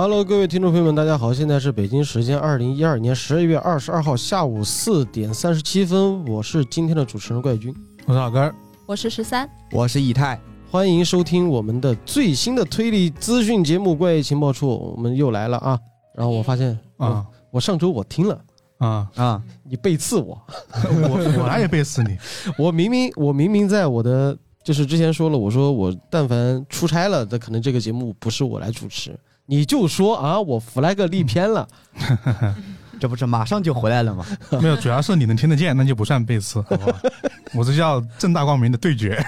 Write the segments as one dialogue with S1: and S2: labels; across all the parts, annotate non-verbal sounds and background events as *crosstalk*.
S1: Hello，各位听众朋友们，大家好！现在是北京时间二零一二年十二月二十二号下午四点三十七分，我是今天的主持人怪军，
S2: 我是老根儿，
S3: 我是十三，
S4: 我是以太，
S1: 欢迎收听我们的最新的推理资讯节目《怪异情报处》，我们又来了啊！然后我发现
S2: 啊。
S1: 我上周我听了，
S2: 啊，
S4: 啊，
S1: 你背刺我，*laughs*
S2: 我我哪也背刺你？*laughs*
S1: 我明明我明明在我的就是之前说了，我说我但凡出差了，那可能这个节目不是我来主持，你就说啊，我 flag 立偏了，*laughs*
S4: 这不是马上就回来了吗？*laughs*
S2: 没有，主要是你能听得见，那就不算背刺，好不好？*laughs* 我这叫正大光明的对决。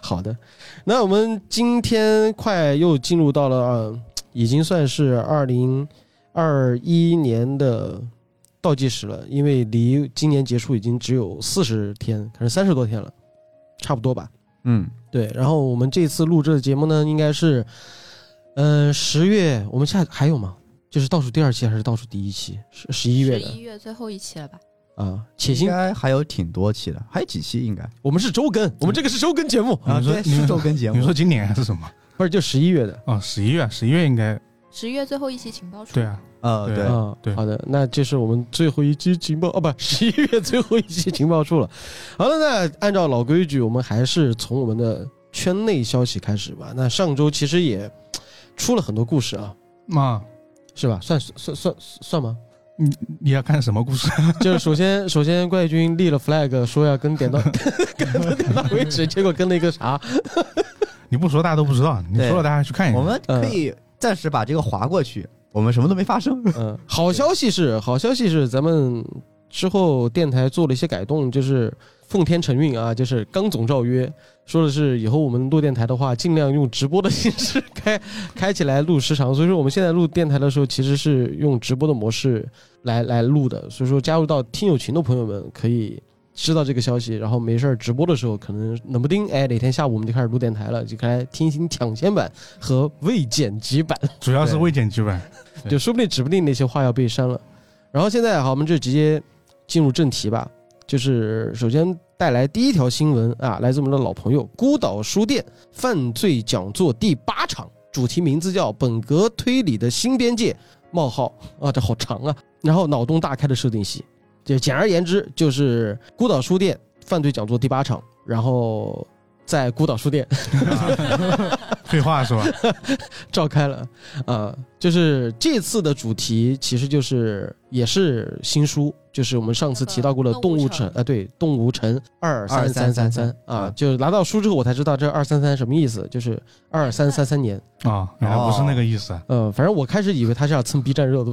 S1: 好的，那我们今天快又进入到了，呃、已经算是二零二一年的倒计时了，因为离今年结束已经只有四十天，可能三十多天了，差不多吧。
S4: 嗯，
S1: 对，然后我们这次录制的节目呢，应该是，呃，十月，我们下还有吗？就是倒数第二期还是倒数第一期？十十一月的
S3: 十一月最后一期了吧？
S1: 啊，且
S4: 应
S1: 行，
S4: 该还有挺多期的，还有几期应该
S1: 我们是周更，我们这个是周更节目，
S4: 啊，
S2: 你说
S4: 对，是周更节目
S2: 你说，今年还是什么？
S1: 不是就十一月的。
S2: 啊，十一月，十一月应该
S3: 十一月最后一期情报处。
S2: 对啊，
S4: 呃，
S2: 对
S4: 对，
S1: 啊，
S2: 对
S1: 好的，那这是我们最后一期情报哦，不，十一月最后一期情报处了。*laughs* 好了，那按照老规矩，我们还是从我们的圈内消息开始吧。那上周其实也出了很多故事啊，
S2: 妈，
S1: 是吧？算算算算吗？
S2: 你你要看什么故事？*laughs*
S1: 就是首先，首先怪军立了 flag，说要跟点到 *laughs* 跟到点到为止，结果跟了一个啥？
S2: 你不说大家都不知道，你说了大家去看一下。
S4: 我们可以暂时把这个划过去，我们什么都没发生。
S1: 嗯，*laughs* 好消息是，好消息是，咱们之后电台做了一些改动，就是奉天承运啊，就是刚总诏曰，说的是以后我们录电台的话，尽量用直播的形式开开起来录时长。所以说我们现在录电台的时候，其实是用直播的模式来来录的。所以说加入到听友群的朋友们可以。知道这个消息，然后没事儿直播的时候，可能冷不丁哎哪天下午我们就开始录电台了，就开始听一听抢先版和未剪辑版。*laughs*
S2: 主要是未剪辑版。
S1: 就说不定指不定那些话要被删了。然后现在好，我们就直接进入正题吧。就是首先带来第一条新闻啊，来自我们的老朋友孤岛书店犯罪讲座第八场，主题名字叫“本格推理的新边界”冒号啊，这好长啊。然后脑洞大开的设定系，就简而言之就是孤岛书店犯罪讲座第八场，然后在孤岛书店
S2: 废话是吧？*laughs*
S1: 召开了，啊，就是这次的主题其实就是也是新书，就是我们上次提到过的《动物城》啊，对，《动物城二三三三三》啊，就是拿到书之后我才知道这二三三什么意思，就是二三三三年。
S2: 啊，原来不是那个意思啊。
S1: 呃，反正我开始以为他是要蹭 B 站热度，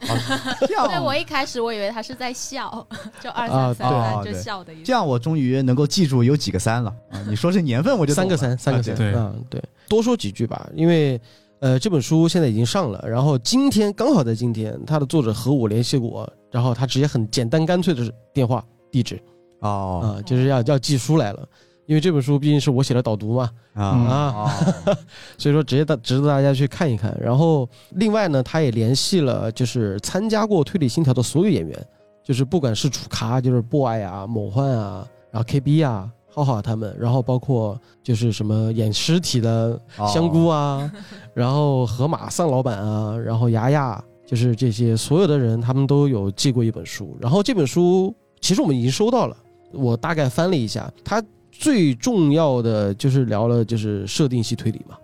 S1: *laughs*
S4: 这样
S3: 对我一开始我以为他是在笑，*laughs* 就二
S1: 啊
S3: 三三三就笑的意思。
S4: 这样我终于能够记住有几个三了啊！你说是年份，我就
S1: 三个三，三个三，
S2: 对
S1: 啊，对，多说几句吧，因为呃这本书现在已经上了，然后今天刚好在今天，他的作者和我联系过，然后他直接很简单干脆的电话地址
S4: 哦
S1: 啊，就是要要寄书来了，因为这本书毕竟是我写的导读嘛，
S4: 啊
S1: 啊 *laughs* 所以说直接大值得大家去看一看。然后另外呢，他也联系了就是参加过推理信条的所有演员，就是不管是主咖，就是 boy 啊、某幻啊，然后 KB 啊、浩浩他们，然后包括就是什么演尸体的香菇啊，*laughs* 然后河马丧老板啊，然后牙牙，就是这些所有的人，他们都有寄过一本书。然后这本书其实我们已经收到了，我大概翻了一下，它最重要的就是聊了就是设定系推理嘛。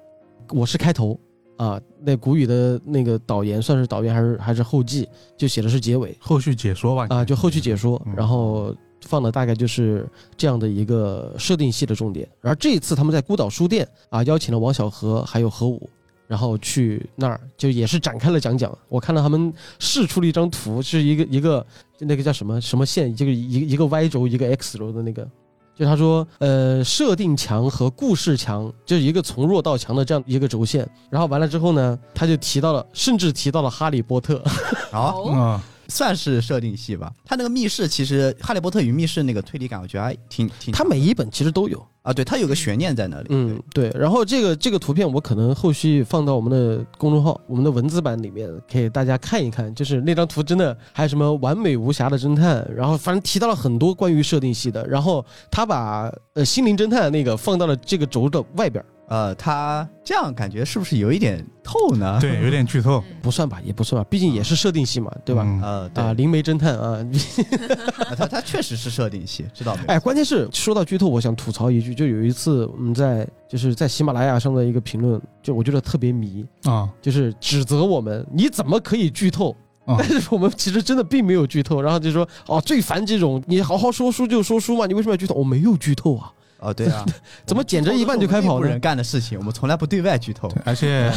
S1: 我是开头啊，那古语的那个导言算是导言还是还是后记，就写的是结尾
S2: 后续解说吧。
S1: 啊，就后续解说
S2: 嗯，
S1: 然后放的大概就是这样的一个设定系的重点。而这一次他们在孤岛书店啊，邀请了王小河还有何武。然后去那儿就也是展开了讲讲，我看到他们试出了一张图，是一个一个那个叫什么什么线，这个一一个 Y 轴一个 X 轴的那个，就他说呃设定墙和故事墙就是一个从弱到强的这样一个轴线。然后完了之后呢，他就提到了，甚至提到了哈利波特。
S4: 好，
S3: 哦，
S4: 算是设定系吧。他那个密室其实《哈利波特与密室》那个推理感，我觉得还挺挺。
S1: 他每一本其实都有。
S4: 啊，对，它有个悬念在那里。
S1: 嗯，对。然后这个这个图片我可能后续放到我们的公众号、我们的文字版里面，给大家看一看。就是那张图真的还有什么完美无瑕的侦探，然后反正提到了很多关于设定系的。然后他把呃心灵侦探那个放到了这个轴的外边儿，
S4: 呃，他这样感觉是不是有一点透呢？
S2: 对，有点 *laughs* 剧透，
S1: 不算吧，也不算吧，毕竟也是设定戏嘛，对吧？
S2: 嗯
S4: 呃，对
S1: 啊，灵媒侦探啊，*laughs*
S4: 啊他他确实是设定戏，知道没有？
S1: 哎，关键是说到剧透，我想吐槽一句，就有一次我们在就是在喜马拉雅上的一个评论，就我觉得特别迷，
S2: 啊
S1: 就是指责我们你怎么可以剧透？
S2: 啊 *laughs*
S1: 但是我们其实真的并没有剧透，然后就说哦，最烦这种你好好说书就说书嘛，你为什么要剧透？我没有剧透啊，
S4: 哦，对啊，*laughs*
S1: 怎么捡着一半就开跑
S4: 人？干的事情，我们从来不对外剧透，*laughs*
S2: 而且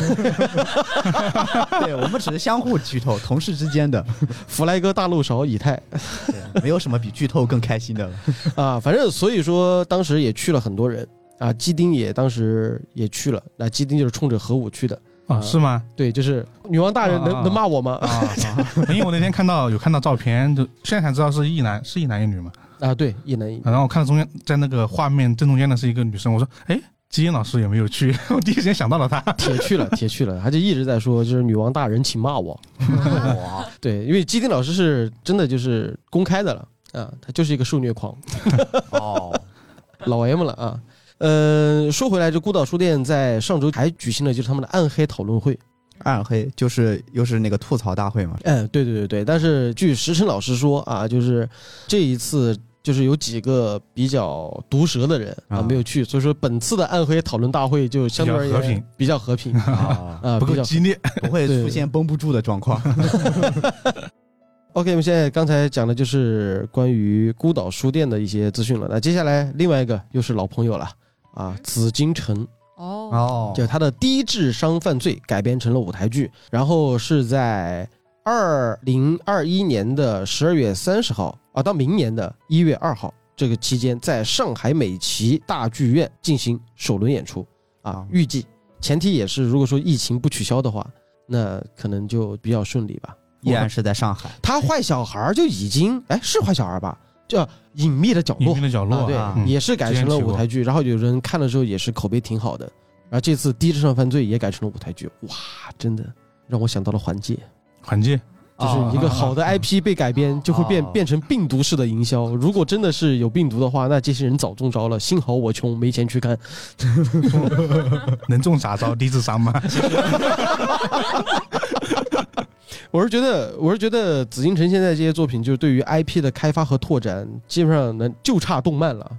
S4: 对我们只是相互剧透，同事之间的，
S1: 弗莱哥大陆勺以太
S4: 对没有什么比剧透更开心的了。*laughs*
S1: 啊，反正所以说当时也去了很多人啊，基丁也当时也去了，那基丁就是冲着核武去的，
S2: 啊是吗？
S1: 对，就是女王大人能、
S2: 啊
S1: 能骂我吗？
S2: 啊，啊因为我那天看到有看到照片，就现在才知道是一男是一男一女嘛。
S1: 啊，对，一男一女。
S2: 然后我看到中间在那个画面正中间的是一个女生，我说哎，基因老师有没有去？*laughs* 我第一时间想到了她。
S1: 铁去了，*laughs* 铁去了，他就一直在说，就是女王大人，请骂我。
S4: 哇，*laughs*
S1: 对，因为基丁老师是真的就是公开的了啊，他就是一个受虐狂，
S4: 哦，
S1: 老 M 了啊。呃，说回来，这孤岛书店在上周还举行了就是他们的暗黑讨论会。
S4: 暗黑就是又是那个吐槽大会嘛。
S1: 嗯，对对对对，但是据石晨老师说啊，就是这一次就是有几个比较毒舌的人啊。
S4: 啊
S1: 没有去，所以说本次的暗黑讨论大会就相对而言
S2: 比较和平。
S1: 比较和平。
S4: 啊，
S1: 啊，
S2: 不
S1: 比较
S2: 够激烈。
S4: 不会出现绷不住的状况。*laughs*
S1: OK，我们现在刚才讲的就是关于孤岛书店的一些资讯了。那接下来另外一个又是老朋友了啊，紫禁城，
S3: 哦，
S4: 哦。
S1: 就他的低智商犯罪改编成了舞台剧，然后是在二零二一年的十二月三十号啊，到明年的一月二号这个期间，在上海美琪大剧院进行首轮演出啊
S4: 啊，
S1: 预计前提也是如果说疫情不取消的话，那可能就比较顺利吧。
S4: 依然是在上海。
S1: 他坏小孩就已经哎是坏小孩吧，叫隐秘的角落
S2: 隐秘，的角落
S1: 啊，对，也是改成了舞台剧，然后有人看了之后也是口碑挺好的，然后这次低智商犯罪也改成了舞台剧，哇，真的让我想到了环界，
S2: 环界
S1: 就是一个好的 IP 被改编就会变
S4: 哦
S1: 变成病毒式的营销，如果真的是有病毒的话，那这些人早中招了，幸好我穷没钱去看，*laughs*
S2: 能中啥招？低智商吗？*laughs*
S1: 我是觉得，我是觉得紫禁城现在这些作品，就是对于 IP 的开发和拓展，基本上能就差动漫了。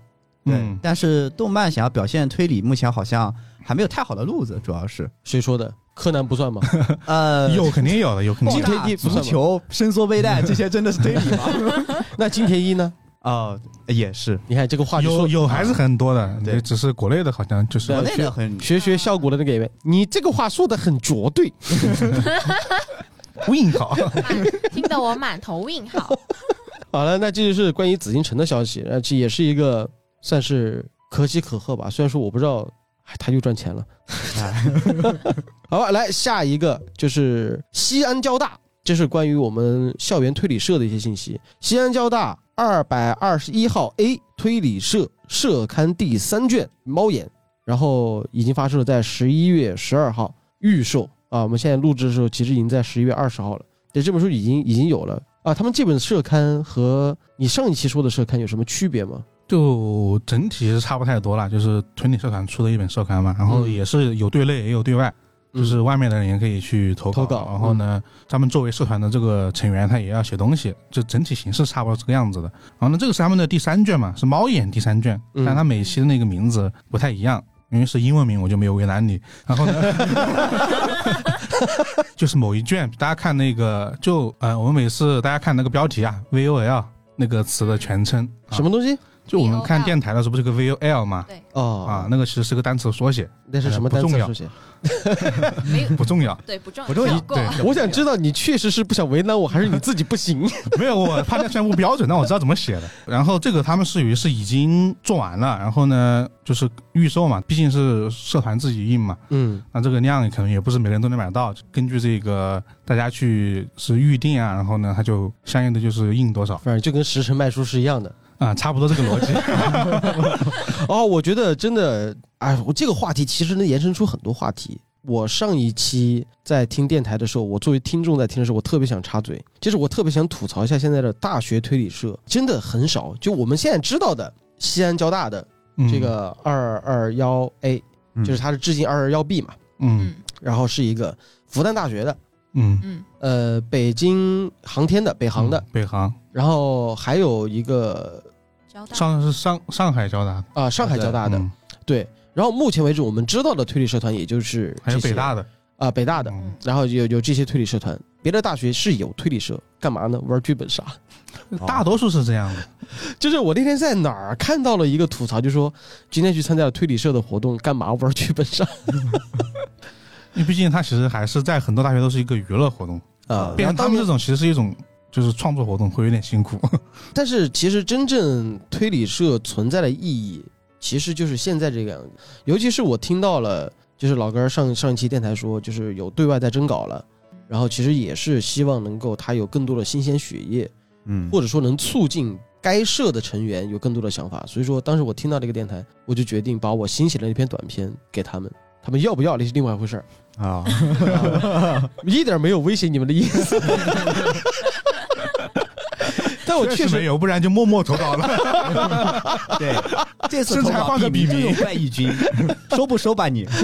S4: 对
S2: 嗯，
S4: 但是动漫想要表现推理，目前好像还没有太好的路子，主要是
S1: 谁说的？柯南不算吗？*laughs*
S4: 呃
S2: 有肯定有的，有肯定
S1: 今
S2: 有
S1: 天一不算吗
S4: 足球、伸缩背带 *laughs* 这些真的是推理吗？*laughs*
S1: 那金田一呢？
S4: 哦，也是，
S1: 你看这个话就
S2: 有
S1: 说
S2: 有还是很多的，
S4: 对
S2: 只是国内的好像就是
S1: 对
S4: 国内的很
S1: 学学效果的那个演员，你这个话说的很绝对。
S2: win 好。
S3: 听得我满头问号。
S1: 好了，那这就是关于紫禁城的消息，而且也是一个算是可喜可贺吧。虽然说我不知道，哎，他又赚钱了。
S4: 哎 *laughs*
S1: 好吧，来下一个就是西安交大，这是关于我们校园推理社的一些信息。西安交大二百二十一号 A 推理社社刊第三卷《猫眼》，然后已经发售了，在十一月十二号预售啊。我们现在录制的时候，其实已经在十一月二十号了。对，这本书已经已经有了啊。他们这本社刊和你上一期说的社刊有什么区别吗？
S2: 就整体是差不太多了，就是推理社团出的一本社刊嘛，然后
S1: 嗯
S2: 也是有对内也有对外，就是外面的人也可以去投
S1: 投稿
S2: 然后呢，他们作为社团的这个成员，他也要写东西，就整体形式差不多这个样子的。然后呢，这个是他们的第三卷嘛，是猫眼第三卷，
S1: 嗯
S2: 但他每期的那个名字不太一样。因为是英文名，我就没有为难你。然后呢，*laughs* 就是某一卷，大家看那个，就呃，我们每次大家看那个标题啊，VOL 那个词的全称，啊
S1: 什么东西？
S2: 就我们看电台的时候，不是个 VOL 吗？
S1: 哦
S2: 啊，那个其实是个单词缩写，
S1: 那是什么单词
S2: 不重要
S1: 书写？
S3: 没有，*laughs*
S2: 不重要。*laughs*
S3: 对，不重要，
S2: 不重要对
S1: 我想知道你确实是不想为难我，还是你自己不行？*laughs*
S2: 没有，我判断虽然不标准，但我知道怎么写的。然后这个他们是于是已经做完了，然后呢就是预售嘛，毕竟是社团自己印嘛，
S1: 嗯，
S2: 那这个量可能也不是每个人都能买到。根据这个大家去是预定啊，然后呢他就相应的就是印多少
S1: 反正就跟时辰卖书是一样的。
S2: 啊，差不多这个逻辑。*laughs*
S1: 哦，我觉得真的，哎，我这个话题其实能延伸出很多话题。我上一期在听电台的时候，我作为听众在听的时候，我特别想插嘴，就是我特别想吐槽一下现在的大学推理社，真的很少。就我们现在知道的西安交大的
S2: 嗯
S1: 这个二二幺 A，
S4: 嗯
S1: 就是它是致敬二二幺 B 嘛，
S2: 嗯
S3: 嗯
S1: 然后是一个复旦大学的，
S2: 嗯，
S3: 嗯
S1: 呃，北京航天的北航的，
S2: 嗯北航，
S1: 然后还有一个
S2: 上是上上海交大的，
S1: 啊、上海交大的，
S2: 嗯
S1: 对。然后目前为止我们知道的推理社团也就是
S2: 还有北大的，
S1: 啊、北大的，
S2: 嗯
S1: 然后有有这些推理社团，别的大学是有推理社，干嘛呢？玩剧本杀。*laughs*
S2: 大多数是这样的。
S1: 就是我那天在哪儿看到了一个吐槽，就说今天去参加了推理社的活动，干嘛玩剧本杀 *laughs*
S2: 因为毕竟它其实还是在很多大学都是一个娱乐活动，
S1: 啊？
S2: 变成他们这种其实是一种就是创作活动，会有点辛苦。*laughs*
S1: 但是其实真正推理社存在的意义，其实就是现在这个样子。尤其是我听到了，就是老根儿上上一期电台说，就是有对外在征稿了，然后其实也是希望能够他有更多的新鲜血液，
S4: 嗯，
S1: 或者说能促进该社的成员有更多的想法。所以说，当时我听到这个电台，我就决定把我新写的那篇短篇给他们。他们要不要那是另外一回事儿，
S4: 啊，
S1: 啊 *laughs* 一点没有威胁你们的意思。但我确实
S2: 没有，不然就默默投稿了。*laughs*
S4: 对，这次投稿
S2: 放个笔名
S4: 笔名就有怪异君，收不收吧你？*laughs*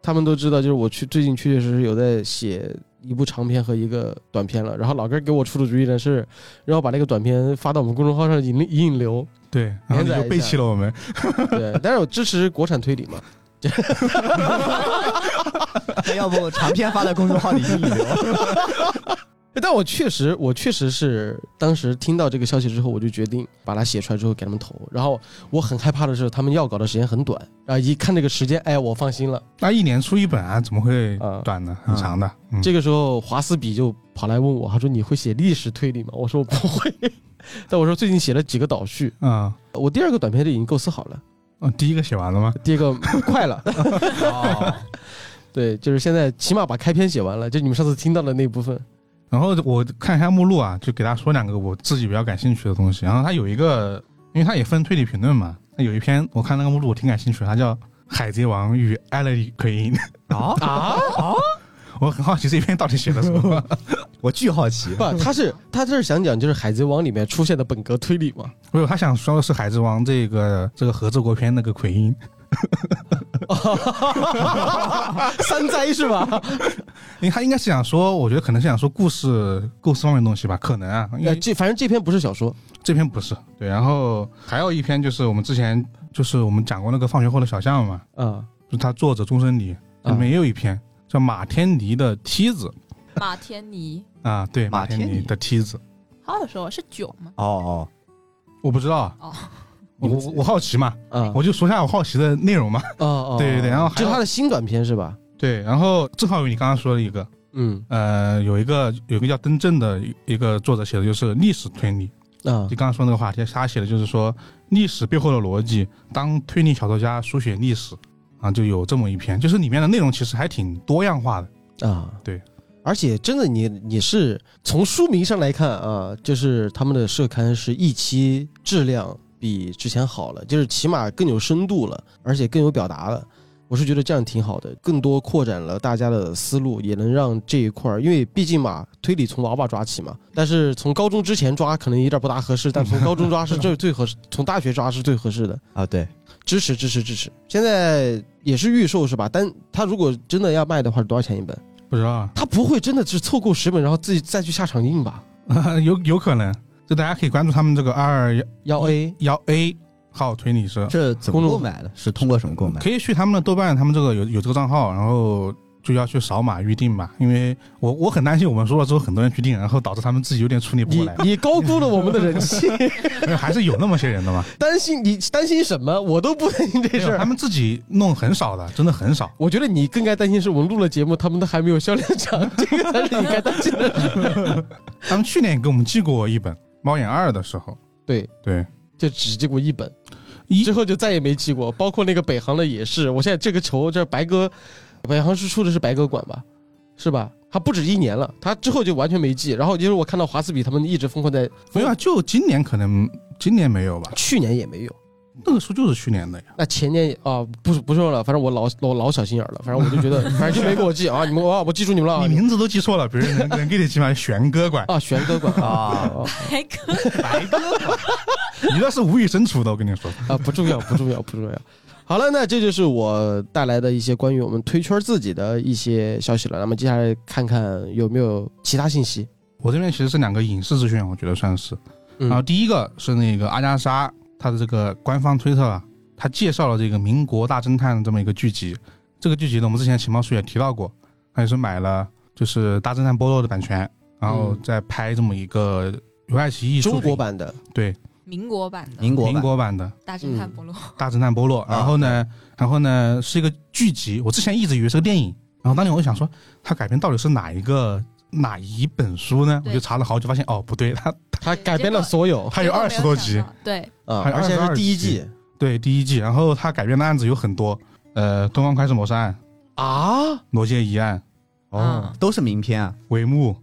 S1: 他们都知道，就是我去最近确确实实有在写一部长篇和一个短篇了。然后老哥给我出的主意呢是，让我把那个短篇发到我们公众号上引引引流。
S2: 对，然后你就背弃了我们。
S1: 对，但是我支持国产推理嘛。*laughs*
S4: 那要不长篇发在公众号里引引流？
S1: 但我确实，我确实是当时听到这个消息之后，我就决定把它写出来之后给他们投。然后我很害怕的是，他们要稿的时间很短，啊，一看这个时间，哎，我放心了。
S2: 那一年出一本啊，怎么会
S1: 啊
S2: 短呢？很长的。嗯
S1: 这个时候，华斯比就跑来问我，他说：“你会写历史推理吗？”我说：“我不会。*laughs* ”但我说最近写了几个导序，
S2: 啊，
S1: 我第二个短篇就已经构思好了，
S2: 哦，第一个写完了吗？*laughs*
S1: 第一个快了。*laughs*
S4: 哦，
S1: 对，就是现在起码把开篇写完了，就你们上次听到的那部分。
S2: 然后我看一下目录啊，就给大家说两个我自己比较感兴趣的东西。然后它有一个，因为它也分推理评论嘛，那有一篇我看那个目录我挺感兴趣的，它叫《海贼王与艾勒里奎因》。
S4: 啊
S1: 啊啊，
S2: 我很好奇这篇到底写的什么。*laughs*
S4: 我巨好奇。
S1: 不，他是他这是想讲就是《海贼王》里面出现的本格推理嘛？
S2: 不是，他想说的是《海贼王》这个这个合作国篇那个奎因。*laughs*
S1: 三灾是吧？
S2: 因为他应该是想说，我觉得可能是想说故事构思方面的东西吧，可能啊，因
S1: 呃，
S2: 为
S1: 这反正这篇不是小说。
S2: 这篇不是对。然后还有一篇就是我们之前就是我们讲过那个放学后的小巷嘛，
S1: 嗯
S2: 就是他作者终身里里面也有一篇叫马天尼的梯子。
S3: 马天尼，
S2: 啊，对，马
S4: 马天尼。
S2: 的梯子，
S3: 好的说是酒吗？
S4: 哦哦，
S2: 我不知道啊，
S3: 哦，
S2: 我我我好奇嘛，
S1: 嗯
S2: 我就说一下我好奇的内容嘛。
S1: 哦哦，
S2: 对对对然后
S1: 就他的新短篇是吧？
S2: 对，然后正好有你刚刚说的一个，
S1: 嗯
S2: 呃，有一个有一个叫登正的一一个作者写的就是历史推理，
S1: 啊
S2: 就刚刚说那个话题，他写的就是说历史背后的逻辑，当推理小说家书写历史啊，就有这么一篇，就是里面的内容其实还挺多样化的。
S1: 啊，
S2: 对。
S1: 而且真的你，你是从书名上来看啊，就是他们的社刊是一期质量比之前好了，就是起码更有深度了，而且更有表达了。我是觉得这样挺好的，更多扩展了大家的思路，也能让这一块儿，因为毕竟嘛，推理从娃娃抓起嘛，但是从高中之前抓可能有点不大合适，但从高中抓是最最合适，*laughs* 从大学抓是最合适的。
S4: 啊对，
S1: 支持支持支持！现在也是预售是吧？但他如果真的要卖的话，是多少钱一本？
S2: 不知道啊，
S1: 他不会真的是凑够十本，然后自己再去下场印吧？*laughs*
S2: 有有可能，就大家可以关注他们这个二二
S1: 幺 A
S2: 幺 A 号推理社，
S4: 这怎么购买的？是通过什么购买？
S2: 可以去他们的豆瓣，他们这个有有这个账号，然后就要去扫码预定吧，因为我我很担心我们说了之后很多人去订，然后导致他们自己有点处理不过
S1: 你
S2: 来，
S1: 你高估了我们的人气，*laughs*
S2: 还是有那么些人的嘛。
S1: 担心你担心什么？我都不担心这事儿。
S2: 他们自己弄很少的，真的很少。
S1: 我觉得你更该担心是我们录了节目，他们都还没有销量涨，这个才是你该担心的事。*laughs*
S2: 他们去年也给我们寄过一本《猫眼二》的时候，
S1: 对，
S2: 对，
S1: 就只寄过一本，
S2: 一。
S1: 之后就再也没寄过，包括那个北航的也是。我现在这个球，这白鸽，北航是出的是白鸽馆吧？是吧？他不止一年了，他之后就完全没寄。然后就是我看到华斯比他们一直疯狂在，
S2: 没有啊，就今年可能今年没有吧，
S1: 去年也没有，
S2: 那个书就是去年的呀。
S1: 那前年啊，不是不说了，反正我老我老小心眼了，反正我就觉得，*laughs* 反正就没给我记啊，你们啊，我记住你们了啊
S2: 你名字都记错了，别人 *laughs* 能能给你起码玄哥管，
S1: 啊，玄哥管啊
S3: 白哥
S4: 白哥
S2: 你那是无以身处的，我跟你说。
S1: 啊，不重要不重要不重要。好了，那这就是我带来的一些关于我们推圈自己的一些消息了。那么接下来看看有没有其他信息。
S2: 我这边其实是两个影视资讯，我觉得算是。
S1: 嗯
S2: 然后第一个是那个阿加莎，她的这个官方推特啊，他介绍了这个《民国大侦探》这么一个剧集。这个剧集呢，我们之前情报书也提到过，他也是买了就是《大侦探波洛》的版权，然后
S1: 嗯
S2: 再拍这么一个有爱奇艺
S1: 中国版的，
S2: 对。
S3: 民国版的。
S2: 民
S4: 民国民
S2: 国版的。
S3: 大侦探波洛，《
S2: 大侦探波洛》，然后呢，然后呢是一个剧集，我之前一直以为是个电影，然后当年我就想说，它改编到底是哪一个哪一本书呢？我就查了好久，发现哦不对，他 *laughs*
S1: 他改编了所有。
S2: 它有二十多集，
S3: 对，
S1: 啊，
S2: 还有
S1: 而且是第一季。
S2: 对第一季，然后他改编的案子有很多，呃，东方快车谋杀案、
S1: 啊
S2: 罗杰疑案、
S4: 哦，都是名片啊。
S2: 帷幕、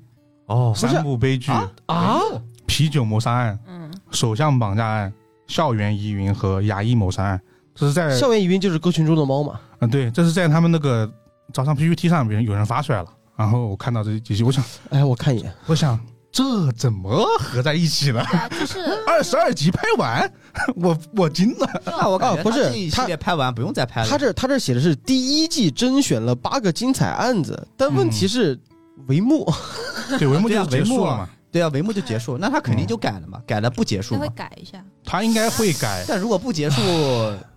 S4: 哦
S2: 三部悲剧、
S4: 啊？
S1: 啊？
S2: 啤酒谋杀案、
S3: 嗯，
S2: 首相绑架案、校园疑云和牙医谋杀案。这是在
S1: 校园疑云就是歌群中的猫嘛？
S2: 嗯，对，这是在他们那个早上 PPT 上边有人发出来了，然后我看到这几集，我想，
S1: 哎，我看一眼，
S2: 我想这怎么合在一起了？
S3: 对啊，就是 *laughs*
S2: 二十二集拍完，*laughs* 我我惊了。
S4: 那我感觉
S1: 啊不是
S4: 他这一系列拍完不用再拍了。
S1: 他这他这写的是第一季甄选了八个精彩案子，但问题是帷幕 *laughs*
S2: 对，帷幕就结束
S4: 帷幕啊
S2: 了嘛，
S4: 对啊，帷幕就结束，那他肯定就改了嘛，改了不结束
S3: 他会。改一下，
S2: 他应该会改。
S4: 但如果不结束，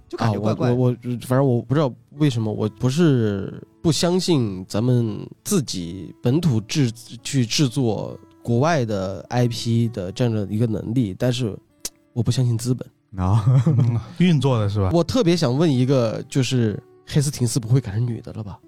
S4: 就感
S1: 啊，
S4: 觉怪怪
S1: 我我。我反正我不知道为什么，我不是不相信咱们自己本土制去制作国外的 IP 的这样的一个能力，但是我不相信资本。
S4: 啊，
S2: 嗯 *laughs* 运作的是吧？
S1: 我特别想问一个，就是黑斯廷斯不会改成女的了吧？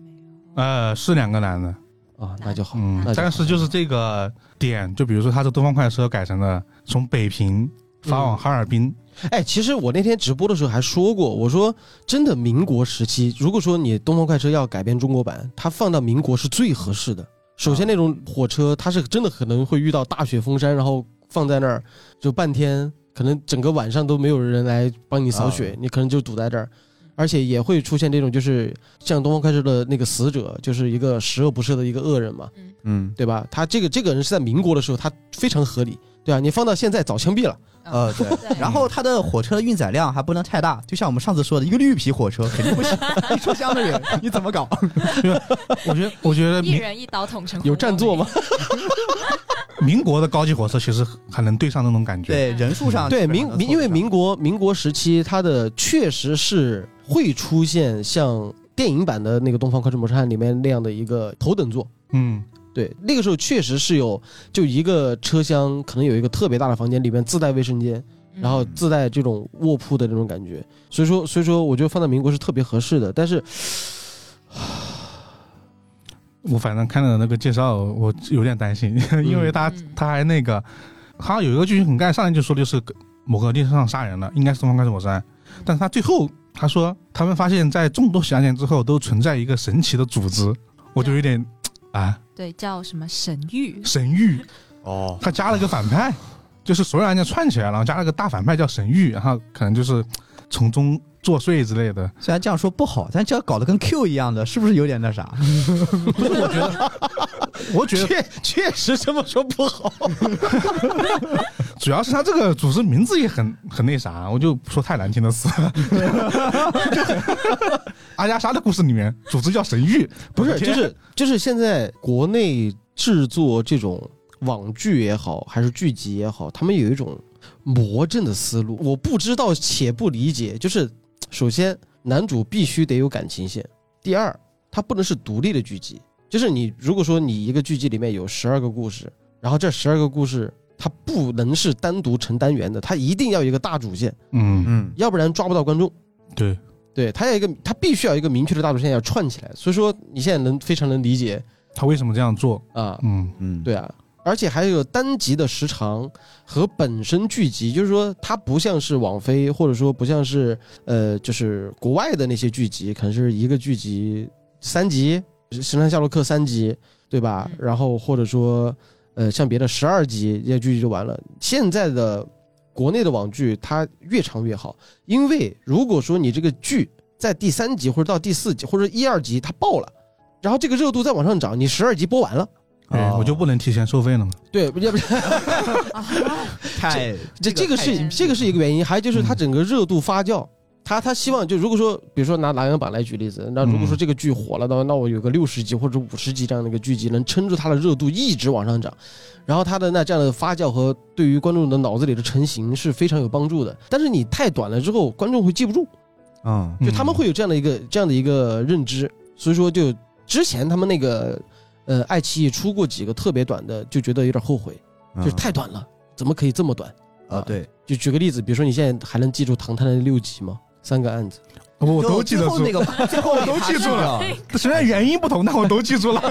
S2: 呃，是两个男的，
S1: 啊，那就好。
S2: 嗯但是就是这个点，就比如说他这东方快车改成了从北平发往哈尔滨，
S1: 哎，其实我那天直播的时候还说过，我说真的，民国时期，如果说你东方快车要改编中国版，它放到民国是最合适的。首先，那种火车它是真的可能会遇到大雪封山，然后放在那儿就半天，可能整个晚上都没有人来帮你扫雪，你可能就堵在这儿。而且也会出现这种，就是像东方快车的那个死者，就是一个十恶不赦的一个恶人嘛，
S4: 嗯，
S1: 对吧？他这个这个人是在民国的时候，他非常合理，对啊，你放到现在早枪毙了。
S4: 呃，对。然后它的火车运载量还不能太大，就像我们上次说的，一个绿皮火车肯定不行，*laughs* 一车厢的人你怎么搞？*laughs*
S2: 我觉得，我觉得
S3: 一人一刀捅成
S1: 有占座吗？*laughs*
S2: 民国的高级火车其实还能对上那种感觉。
S4: 对，人数上
S1: 对民民，因为民国民国时期，它的确实是会出现像电影版的那个《东方快车谋杀案》里面那样的一个头等座。
S2: 嗯，
S1: 对，那个时候确实是有，就一个车厢可能有一个特别大的房间，里面自带卫生间，
S3: 嗯
S1: 然后自带这种卧铺的那种感觉。所以说，所以说，我觉得放在民国是特别合适的。但是，
S2: 我反正看了那个介绍，我有点担心，*laughs* 因为他
S3: 嗯
S2: 他还那个，好像有一个剧情很概，上来就说的就是某个电视上杀人了，应该是东方快车谋杀案，但是他最后他说他们发现，在众多起案件之后，都存在一个神奇的组织，我就有点啊，
S3: 对叫什么神域，
S2: 神域，
S4: 哦，
S2: 他加了个反派，就是所有案件串起来，然后加了个大反派叫神域，然后可能就是从中作祟之类的。
S4: 虽然这样说不好，但这样搞得跟 Q 一样的，是不是有点那啥？
S2: 不是，我觉得，我觉得 *laughs*
S1: 确确实这么说不好。*laughs*
S2: 主要是他这个组织名字也很很那啥，我就不说太难听的词。*laughs* 阿加莎的故事里面，组织叫神域，
S1: 不是，就是就是现在国内制作这种网剧也好，还是剧集也好，他们有一种魔怔的思路，我不知道且不理解。就是首先，男主必须得有感情线；第二，他不能是独立的剧集。就是你如果说你一个剧集里面有十二个故事，然后这十二个故事它不能是单独成单元的，它一定要有一个大主线，
S2: 嗯，
S4: 嗯，
S1: 要不然抓不到观众。
S2: 对，
S1: 对，它要一个，它必须要一个明确的大主线要串起来。所以说，你现在能非常能理解
S2: 他为什么这样做？
S1: 啊，
S2: 嗯，
S4: 嗯，
S1: 对啊，而且还有单集的时长和本身剧集，就是说它不像是网飞，或者说不像是呃，就是国外的那些剧集，可能是一个剧集三集，《神探夏洛克》三集，对吧？
S3: 嗯
S1: 然后或者说呃，像别的十二集这些剧集就完了。现在的国内的网剧它越长越好，因为如果说你这个剧在第三集或者到第四集或者一二集它爆了，然后这个热度再往上涨，你十二集播完了，
S2: 哎，我就不能提前收费了吗。
S1: 对，要不 *laughs*
S4: 太
S1: 这这个是这个是一个原因，还有就是它整个热度发酵，他他希望就如果说，比如说拿《琅琊榜》来举例子，那如果说这个剧火了的话，那我有个六十集或者五十集这样的一个剧集，能撑住它的热度一直往上涨，然后它的那这样的发酵和对于观众的脑子里的成型是非常有帮助的。但是你太短了之后，观众会记不住，
S4: 啊
S1: 就他们会有这样的一个这样的一个认知，所以说就之前他们那个呃爱奇艺出过几个特别短的，就觉得有点后悔，就是太短了，怎么可以这么短？
S4: 啊，对，
S1: 就举个例子，比如说你现在还能记住《唐探》的六集吗？三个案子，
S2: 我都记得住
S4: 最后那，个，*laughs* 最后
S2: 我都记住了
S4: 了。
S2: 虽然原因不同，但我都记住了。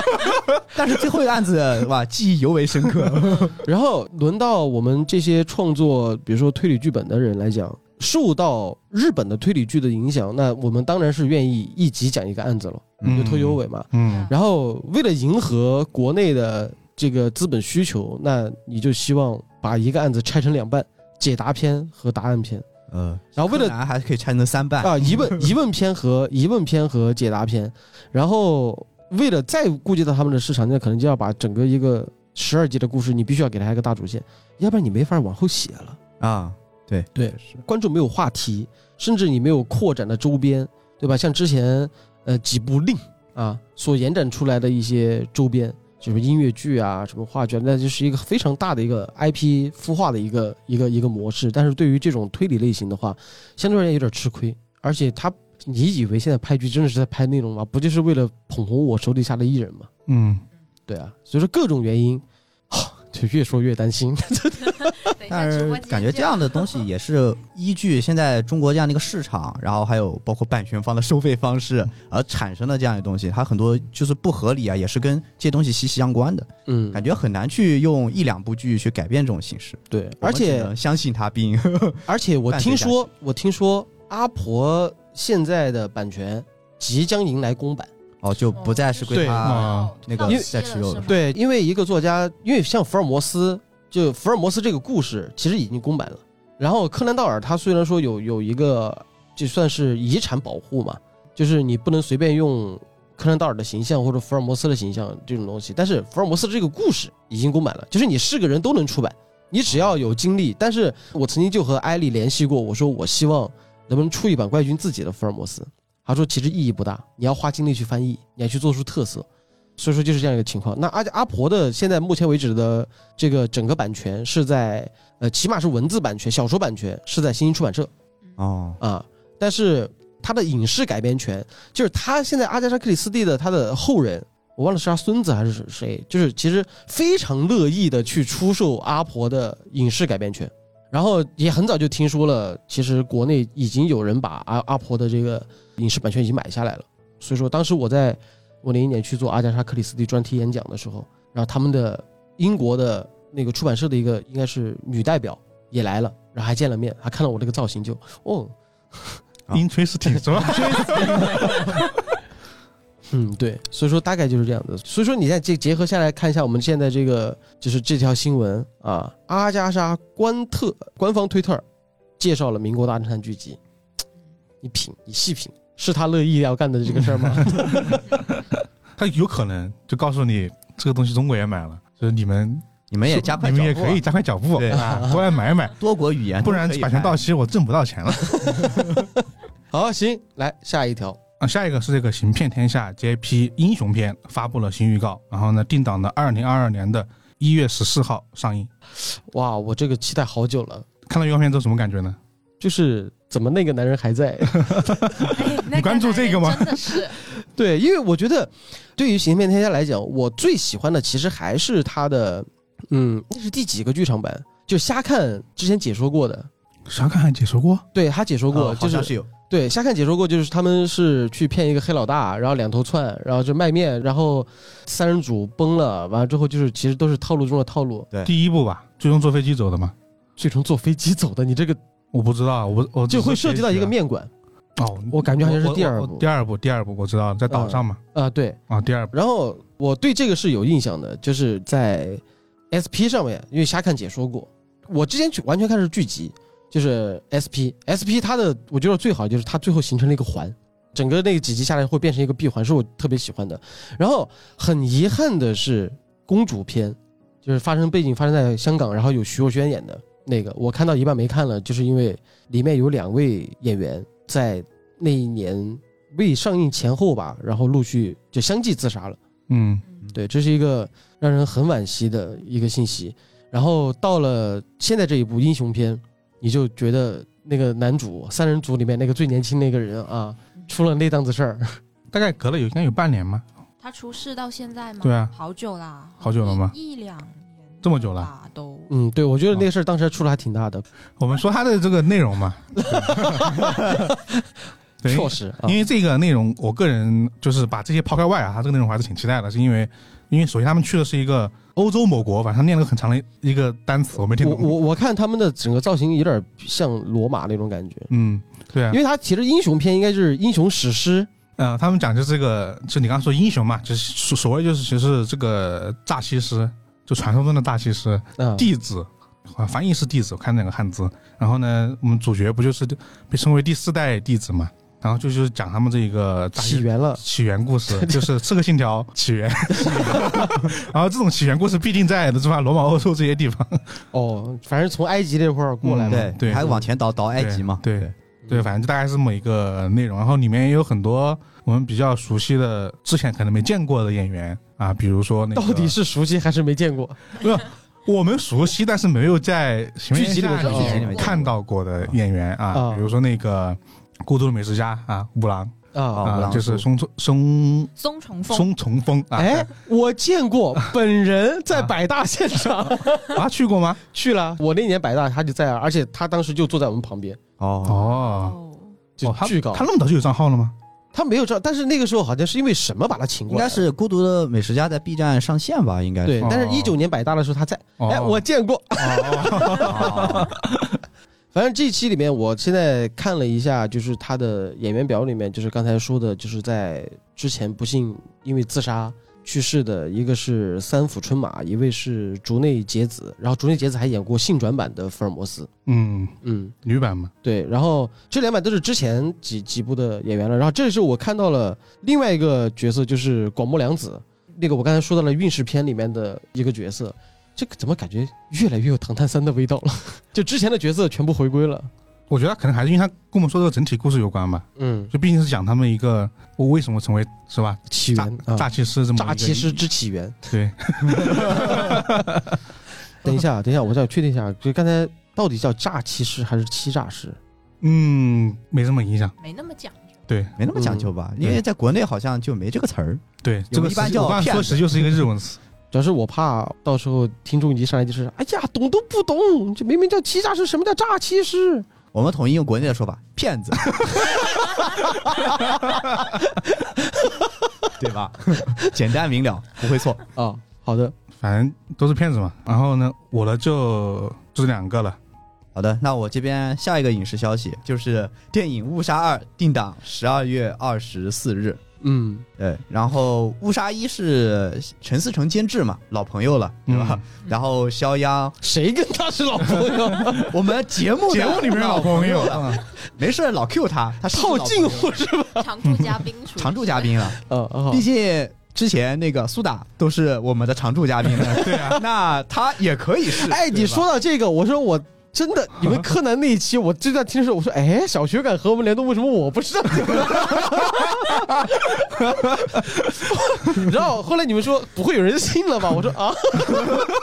S2: *laughs*
S4: 但是最后一个案子哇，记忆尤为深刻。*laughs*
S1: 然后轮到我们这些创作，比如说推理剧本的人来讲，受到日本的推理剧的影响，那我们当然是愿意一集讲一个案子了，
S2: 嗯
S1: 有头有尾嘛。
S2: 嗯
S1: 然后为了迎合国内的这个资本需求，那你就希望把一个案子拆成两半，解答篇和答案篇。
S4: 嗯，
S1: 然后为了
S4: 还可以拆成三半
S1: 啊，疑问 *laughs* 疑问篇和疑问篇和解答篇，然后为了再顾及到他们的市场，那可能就要把整个一个十二集的故事，你必须要给他一个大主线，要不然你没法往后写了。
S4: 啊，对
S1: 对
S4: 是
S1: 观众没有话题，甚至你没有扩展的周边，对吧？像之前呃几部令啊所延展出来的一些周边，就是音乐剧啊、什么话剧啊，那就是一个非常大的一个 IP 孵化的一个一个一个模式。但是对于这种推理类型的话，相对而言有点吃亏，而且他。你以为现在拍剧真的是在拍内容吗？不就是为了捧红我手底下的艺人吗？
S2: 嗯，
S1: 对啊，所以说各种原因，就越说越担心。*laughs* *laughs*
S4: 但是感觉这样的东西也是依据现在中国这样的一个市场，然后还有包括版权方的收费方式而产生的这样的东西，它很多就是不合理啊，也是跟这些东西息息相关的。
S1: 嗯，
S4: 感觉很难去用一两部剧去改变这种形式，
S1: 对，而且
S4: 相信他并 *laughs*
S1: 而且我听说，我听说阿婆现在的版权即将迎来公版。
S4: 哦就不再是归
S1: 对
S4: 它
S2: 啊
S4: 那个在持有的。
S1: 对，因为一个作家，因为像福尔摩斯，就福尔摩斯这个故事其实已经公版了。然后柯南道尔他虽然说有有一个就算是遗产保护嘛，就是你不能随便用柯南道尔的形象或者福尔摩斯的形象这种东西，但是福尔摩斯这个故事已经公版了，就是你是个人都能出版，你只要有精力。但是我曾经就和艾丽联系过，我说我希望能不能出一版怪军自己的福尔摩斯，他说其实意义不大，你要花精力去翻译，你要去做出特色。所以说就是这样一个情况。那阿阿婆的现在目前为止的这个整个版权是在呃，起码是文字版权、小说版权是在新星出版社
S4: 哦，
S1: 啊，但是他的影视改编权，就是他现在阿加莎克里斯蒂的他的后人，我忘了是他孙子还是谁，就是其实非常乐意的去出售阿婆的影视改编权。然后也很早就听说了，其实国内已经有人把阿阿婆的这个影视版权已经买下来了。所以说，当时我在我零一年去做阿加莎克里斯蒂专题演讲的时候，然后他们的英国的那个出版社的一个应该是女代表也来了，然后还见了面，还看到我这个造型就哦，*laughs*
S2: interesting 是吧？*laughs*
S1: 嗯，对，所以说大概就是这样子。所以说你再结结合下来看一下我们现在这个就是这条新闻啊，阿加莎官特官方推特介绍了《民国大侦探》剧集，你品，你细品，是他乐意要干的这个事儿吗？*laughs*
S2: 他有可能就告诉你这个东西中国也买了，就是你们
S4: 你们也加快脚步啊
S2: 你们也可以加快脚步，
S4: 对
S2: 啊，*laughs* 过来买买，
S4: 多国语言，
S2: 不然版权到期我挣不到钱了。*laughs*
S1: 好，行，来下一条，
S2: 啊，下一个是这个《行骗天下》JP 英雄篇发布了新预告，然后呢定档的二零二二年的一月十四号上映。
S1: 哇，我这个期待好久了，
S2: 看到预告片之后什么感觉呢？
S1: 就是怎么那个男人还在？
S3: 哎
S2: 你关注这个吗
S3: 真的是，*laughs*
S1: 对，因为我觉得对于《行骗天下》来讲，我最喜欢的其实还是他的，嗯，那是第几个剧场版？就瞎看之前解说过的，
S2: 啥看还解说过？
S1: 对他解说过，
S4: 哦
S1: 就是
S4: 好像是有。
S1: 对瞎看解说过，就是他们是去骗一个黑老大，然后两头窜，然后就卖面，然后三人组崩了，完了之后就是其实都是套路中的套路，
S4: 对。
S2: 第一部吧，最终坐飞机走的嘛。
S1: 最终坐飞机走的，你这个
S2: 我不知道，我我
S1: 就会涉及到一个面馆。
S2: 哦，
S1: 我感觉好像是第二部
S2: 第二部，第二部我知道，在岛上嘛。
S1: 啊、对，
S2: 啊，第二部
S1: 然后我对这个是有印象的，就是在 SP 上面，因为瞎看解说过，我之前去完全看是剧集，就是 SP SP 它的我觉得最好就是它最后形成了一个环，整个那个几集下来会变成一个闭环，是我特别喜欢的。然后很遗憾的是公主篇，就是发生背景发生在香港，然后有徐若瑄演的那个，我看到一半没看了，就是因为里面有两位演员在那一年未上映前后吧，然后陆续就相继自杀了。
S2: 嗯
S1: 对，这是一个让人很惋惜的一个信息。然后到了现在这一部英雄片，你就觉得那个男主三人组里面那个最年轻那个人啊，出了那档子事儿。*laughs*
S2: 大概隔了有应该有半年吗？
S3: 他出事到现在吗？
S2: 对啊，
S3: 好久啦，
S2: 好久了吗？
S3: 一一两年
S2: 这么久了？
S3: 吧，都。
S1: 嗯，对，我觉得那个事儿当时出了还挺大的，
S2: 我们说他的这个内容嘛，*laughs* 对，
S1: 确实啊。
S2: 因，为这个内容，我个人就是把这些抛开外啊，他这个内容我还是挺期待的，是因为因为首先他们去的是一个欧洲某国，反正念了个很长的一个单词，我没听懂。
S1: 我我我看他们的整个造型有点像罗马那种感觉，
S2: 嗯，对啊
S1: 因，为他其实英雄片应该就是英雄史诗，
S2: 呃，他们讲就是这个，就你刚刚说英雄嘛，就是所所谓就是其实这个诈欺师，就传说中的诈欺师
S1: 啊，
S2: 弟子，啊，翻译是弟子，我看那个汉字。然后呢，我们主角不就是被称为第四代弟子嘛？然后就就是讲他们这个
S1: 起源了。
S2: 起源故事，就是《刺客信条》起源。*laughs* 然后这种起源故事必定在的是吧？罗马、欧洲这些地方。
S1: 哦，反正从埃及这块儿过来
S2: 嗯
S1: 的，
S4: 对
S2: 对
S4: 还往前倒倒埃及嘛，
S2: 对对，反正就大概是这么一个内容。然后里面也有很多我们比较熟悉的、之前可能没见过的演员啊，比如说那个
S1: 到底是熟悉还是没见过？
S2: 我们熟悉，但是没有在
S1: 剧集里面
S2: 看到过的演员啊，
S1: 啊
S2: 比如说那个《孤独的美食家》啊，五郎
S1: 啊，
S4: 五郎
S2: 就是松松松
S3: 松重凤
S2: 松重峰啊，
S1: 哎，我见过本人在百大现场
S2: 啊去过吗？
S1: 去了，我那年百大他就在啊，而且他当时就坐在我们旁边，
S4: 哦，
S2: 哦，
S3: 哦，
S1: 就巨高。
S2: 他那么早就有账号了吗？
S1: 他没有账，但是那个时候好像是因为什么把他请过来，
S4: 应该是《孤独的美食家》在 B 站上线吧？应该是。
S1: 对。但是，
S2: 哦
S1: 一九年百大的时候他在，
S2: 哦
S1: 哎，我见过。*laughs*
S4: 哦
S1: 反正这一期里面，我现在看了一下，就是他的演员表里面，就是刚才说的，就是在之前不幸因为自杀去世的，一个是三浦春马，一位是竹内结子，然后竹内结子还演过性转版的福尔摩斯，
S2: 嗯，
S1: 嗯，
S2: 女版嘛，
S1: 对，然后这两版都是之前几几部的演员了，然后这是我看到了另外一个角色，就是广末凉子，那个我刚才说到了运势篇里面的一个角色，这个怎么感觉越来越有《唐探三》的味道了？*laughs* 就之前的角色全部回归了，
S2: 我觉得可能还是因为他跟我们说这个整体故事有关吧，
S1: 嗯，
S2: 就毕竟是讲他们一个我为什么成为是吧
S1: 起源啊，
S2: 诈欺师这么
S1: 诈欺师之起源。
S2: 对，*laughs*
S1: 等一下，等一下，我再确定一下，就刚才到底叫诈欺师还是欺诈师？
S2: 嗯，没什么影响，
S3: 没那么讲究。
S2: 对
S4: 没那么讲究吧？
S2: 嗯
S4: 因为在国内好像就没这个词儿。
S2: 对，这个
S4: 一般
S2: 说实就是一个日文词，
S1: 主要是我怕到时候听众一上来就是，哎呀，懂都不懂，这明明叫欺诈师，什么叫诈欺师？
S4: 我们统一用国内的说法，骗子，对吧？简单明了，不会错。
S1: 啊，好的，
S2: 反正都是骗子嘛。然后呢，我的就就这两个了。
S4: 好的，那我这边下一个影视消息就是电影《误杀二》定档十二月二十四日。
S1: 嗯，
S4: 对，然后《误杀一》是陈思诚监制嘛，老朋友了，对吧？
S2: 嗯
S4: 然后肖央，
S1: 谁跟他是老朋友？*laughs*
S4: 我们节目
S2: 节目里面的老朋友，
S4: 了，
S2: 嗯 *laughs*
S4: 没事老 Q 他，他是
S1: 套近
S4: 老朋友
S1: 乎是吧？
S3: 常驻嘉宾 *laughs*
S4: 常驻嘉宾了。
S1: 嗯啊
S4: 毕竟之前那个苏打都是我们的常驻嘉宾了，
S2: 对啊，
S4: 那他也可以是。
S1: 哎，你说到这个，我说我真的，你们柯南那一期，我就在听的时候，我说，哎，小学敢和我们联动，为什么我不知道？然后后来你们说不会有人信了吧？我说啊，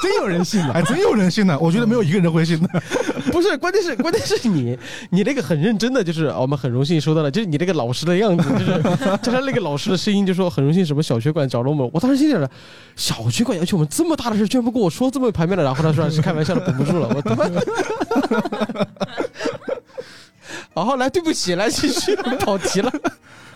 S4: 真有人信了。
S2: 还真有人信了，我觉得没有一个人会信的。
S1: 不是，关键是关键是你，你那个很认真的，就是我们很荣幸收到了，就是你那个老师的样子，就是加上那个老师的声音，就说很荣幸什么小学馆找了我们，我当时心里想，小学馆要求我们这么大的事，居然不跟我说这么排面了，然后他说是开玩笑的，绷不住了，我他妈。*laughs* 好，后来，对不起，来继续跑题了。*laughs*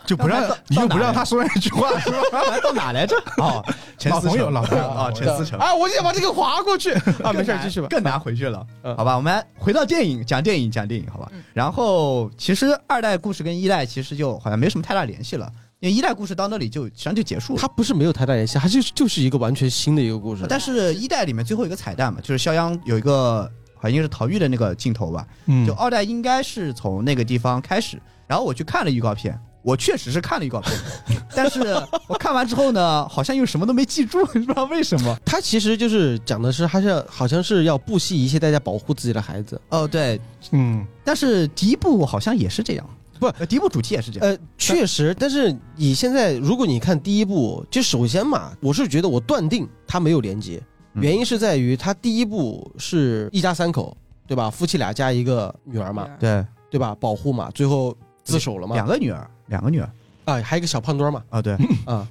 S2: 就不让
S4: 到
S2: 你就不让他说那句话，是吧？*laughs*
S4: 到哪来着？哦，陈思诚
S2: 老朋友老朋友
S4: 啊，陈思诚。
S1: 啊，我就想把这个划过去啊，没事，继续吧。
S4: 更难回去了。
S1: 嗯
S4: 好吧，我们回到电影，讲电影，讲电影，好吧。
S3: 嗯
S4: 然后其实二代故事跟一代其实就好像没什么太大联系了，因为一代故事到那里就实际上就结束了。
S1: 它不是没有太大联系，它就是就是一个完全新的一个故事。
S4: 但是一代里面最后一个彩蛋嘛，就是肖央有一个好像是逃狱的那个镜头吧。
S2: 嗯
S4: 就二代应该是从那个地方开始，然后我去看了预告片，我确实是看了预告片，*laughs* 但是我看完之后呢，好像又什么都没记住，不知道为什么。
S1: 他其实就是讲的是，还是好像是要不惜一切代价保护自己的孩子。
S4: 哦，对，
S2: 嗯，
S4: 但是第一部好像也是这样，
S1: 不
S4: 呃第一部主题也是这样。
S1: 呃，确实，但是你现在如果你看第一部，就首先嘛，我是觉得我断定它没有连接，
S4: 嗯
S1: 原因是在于他第一部是一家三口，对吧？夫妻俩加一个女儿嘛，
S4: 对，
S1: 对。吧？保护嘛，最后自首了嘛，
S4: 两个女儿，两个女儿。
S1: 啊，还有一个小胖墩儿嘛，
S4: 啊，对，
S1: 啊，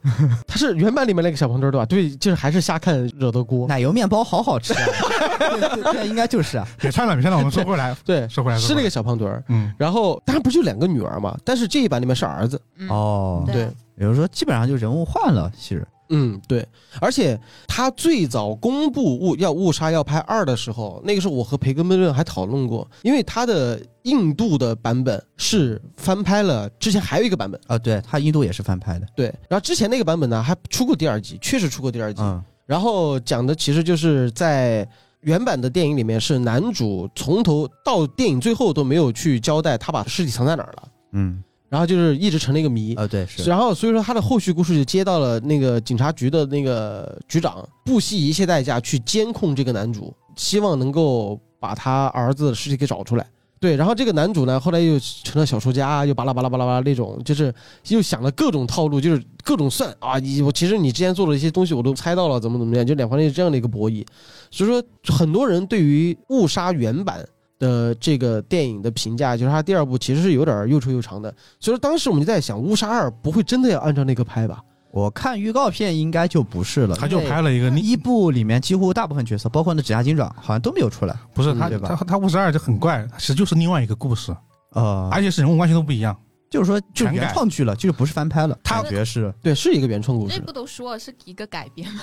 S1: *laughs* 他是原版里面那个小胖墩儿对吧？对，就是还是瞎看惹的锅。
S4: 奶油面包好好吃啊，对 *laughs* 对对，应该就是啊，
S2: 别串了，别串了，我们说回来，*laughs*
S1: 对，
S2: 说回来，
S1: 是那个，小胖墩儿。
S2: 嗯，
S1: 然后当然不就两个女儿嘛，但是这一版里面是儿子。
S3: 嗯，
S4: 哦，
S3: 对
S1: 对，
S4: 也就是说基本上就人物换了，其实，
S1: 嗯，对，而且他最早公布误要误杀要拍二的时候，那个时候我和培根悖论还讨论过，因为他的印度的版本是翻拍了之前还有一个版本，
S4: 啊，对他印度也是翻拍的，
S1: 对，然后之前那个版本呢还出过第二集，确实出过第二集，
S4: 嗯。
S1: 然后讲的其实就是在原版的电影里面是男主从头到电影最后都没有去交代他把尸体藏在哪儿了，
S4: 嗯，
S1: 然后就是一直成了一个谜，
S4: 啊，对是，
S1: 然后所以说他的后续故事就接到了那个警察局的那个局长，不惜一切代价去监控这个男主，希望能够把他儿子的尸体给找出来。对，然后这个男主呢，后来又成了小说家，又巴拉巴拉巴拉巴拉那种，就是又想了各种套路，就是各种算啊，你我其实你之前做的一些东西我都猜到了，怎么怎么样，就两方面是这样的一个博弈。所以说，很多人对于误杀原版的这个电影的评价，就是他第二部其实是有点又臭又长的。所以说当时我们就在想，误杀二不会真的要按照那个拍吧？
S4: 我看预告片应该就不是了，
S2: 他就拍了一个，
S4: 一部里面几乎大部分角色，包括那指甲金爪，好像都没有出来。
S2: 不是他
S1: 嗯
S4: 对吧
S2: 他他五十二就很怪，其实就是另外一个故事，
S4: 呃，
S2: 而且是人物关系都不一样。
S4: 就是说，就原创剧了，就是不是翻拍了。
S2: 他
S4: 感觉是，
S1: 对，是一个原创故事。
S3: 那不都说了是一个改编吗？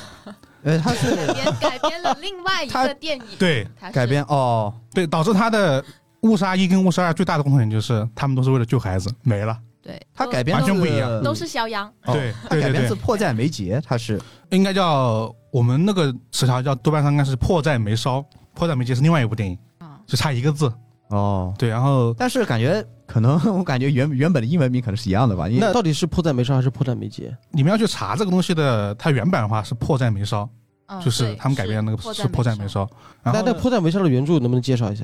S4: 呃，他是
S3: 改编改编了另外一个电影，
S2: 对
S4: 改编哦，
S2: 对，导致他的误杀一跟误杀二最大的共同点就是他们都是为了救孩子，没了。
S3: 对，
S4: 他改编
S2: 完全不一样。
S3: 都是肖央，
S4: 哦
S2: 对
S4: 他改编自，迫在眉睫，他是。
S2: 应该叫我们那个词条叫豆瓣上应该是迫在眉梢，迫在眉睫是另外一部电影，
S3: 啊，
S2: 就差一个字。
S4: 哦，
S2: 对，然后
S4: 但是感觉可能 *laughs* 我感觉原原本的英文名可能是一样的吧，因为
S1: 那到底是迫在眉梢还是迫在眉睫？
S2: 你们要去查这个东西的，它原版的话是迫在眉梢，
S3: 嗯
S2: 就是
S3: 对
S2: 他们改编的那个
S3: 是
S2: 是迫在眉梢。然后
S1: 那那迫在眉梢的原著能不能介绍一下？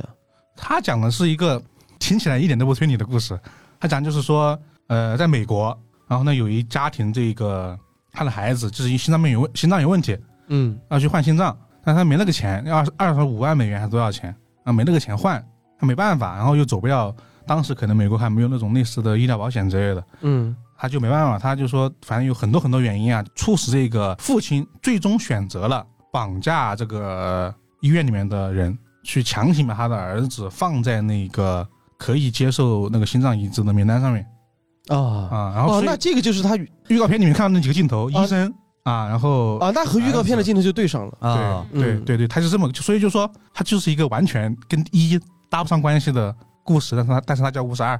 S2: 他讲的是一个听起来一点都不推理的故事。他讲就是说，呃，在美国，然后呢有一家庭，这个他的孩子就是心脏病有问心脏有问题，
S1: 嗯
S2: 要去换心脏，但他没那个钱，要二二十五万美元还是多少钱啊？没那个钱换，他没办法，然后又走不了。当时可能美国还没有那种类似的医疗保险之类的，
S1: 嗯
S2: 他就没办法，他就说，反正有很多很多原因啊，促使这个父亲最终选择了绑架这个医院里面的人，去强行把他的儿子放在那个可以接受那个心脏移植的名单上面
S1: 啊
S2: 啊。然后
S1: 哦，那这个就是他
S2: 预告片里面看到那几个镜头，
S1: 啊
S2: 医生啊，然后
S1: 啊，那和预告片的镜头就对上了。
S4: 啊，
S1: 嗯
S2: 对对对对，他是这么，所以就说他就是一个完全跟一搭不上关系的故事，但是他但是他叫五十二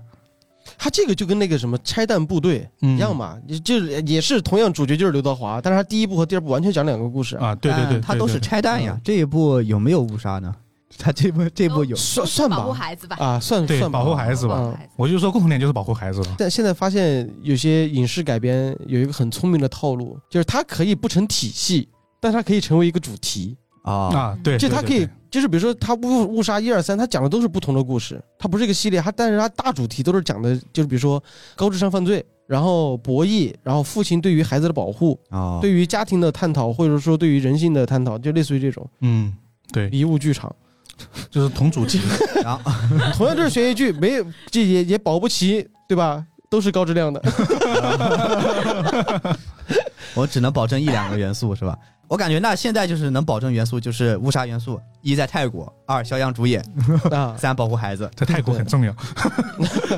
S1: 他这个就跟那个什么拆弹部队
S2: 嗯
S1: 一样嘛，也就是也是同样主角就是刘德华，但是他第一部和第二部完全讲两个故事。
S2: 啊，对对对，
S4: 他都是拆弹呀。这一部有没有误杀呢？他这部这部有
S1: 算算
S3: 保护，孩子吧，
S1: 啊，算算
S2: 保护孩子吧我就说共同点就是保护孩子了。
S1: 但现在发现有些影视改编有一个很聪明的套路，就是它可以不成体系，但它可以成为一个主题。
S4: 啊，
S2: 啊，对，
S1: 就他可以就是比如说他误误杀一二三，他讲的都是不同的故事，它不是一个系列，他但是他大主题都是讲的，就是比如说高智商犯罪，然后博弈，然后父亲对于孩子的保护，
S4: 啊，
S1: 对于家庭的探讨，或者说对于人性的探讨，就类似于这种
S2: 嗯，对，
S1: 迷雾剧场。*laughs*
S2: 就是同主题。
S4: 然后 *laughs*
S1: 同样这是悬疑剧，没有这也也保不齐，对吧？都是高质量的。*laughs*
S4: 我只能保证一两个元素是吧？我感觉那现在就是能保证元素就是误杀元素，一在泰国，二肖央主演，
S1: 啊，*laughs*
S4: 三保护孩子 *laughs*
S2: 在泰国很重要。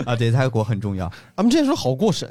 S4: 啊，对，泰国很重要
S1: 咱们之前说好过审，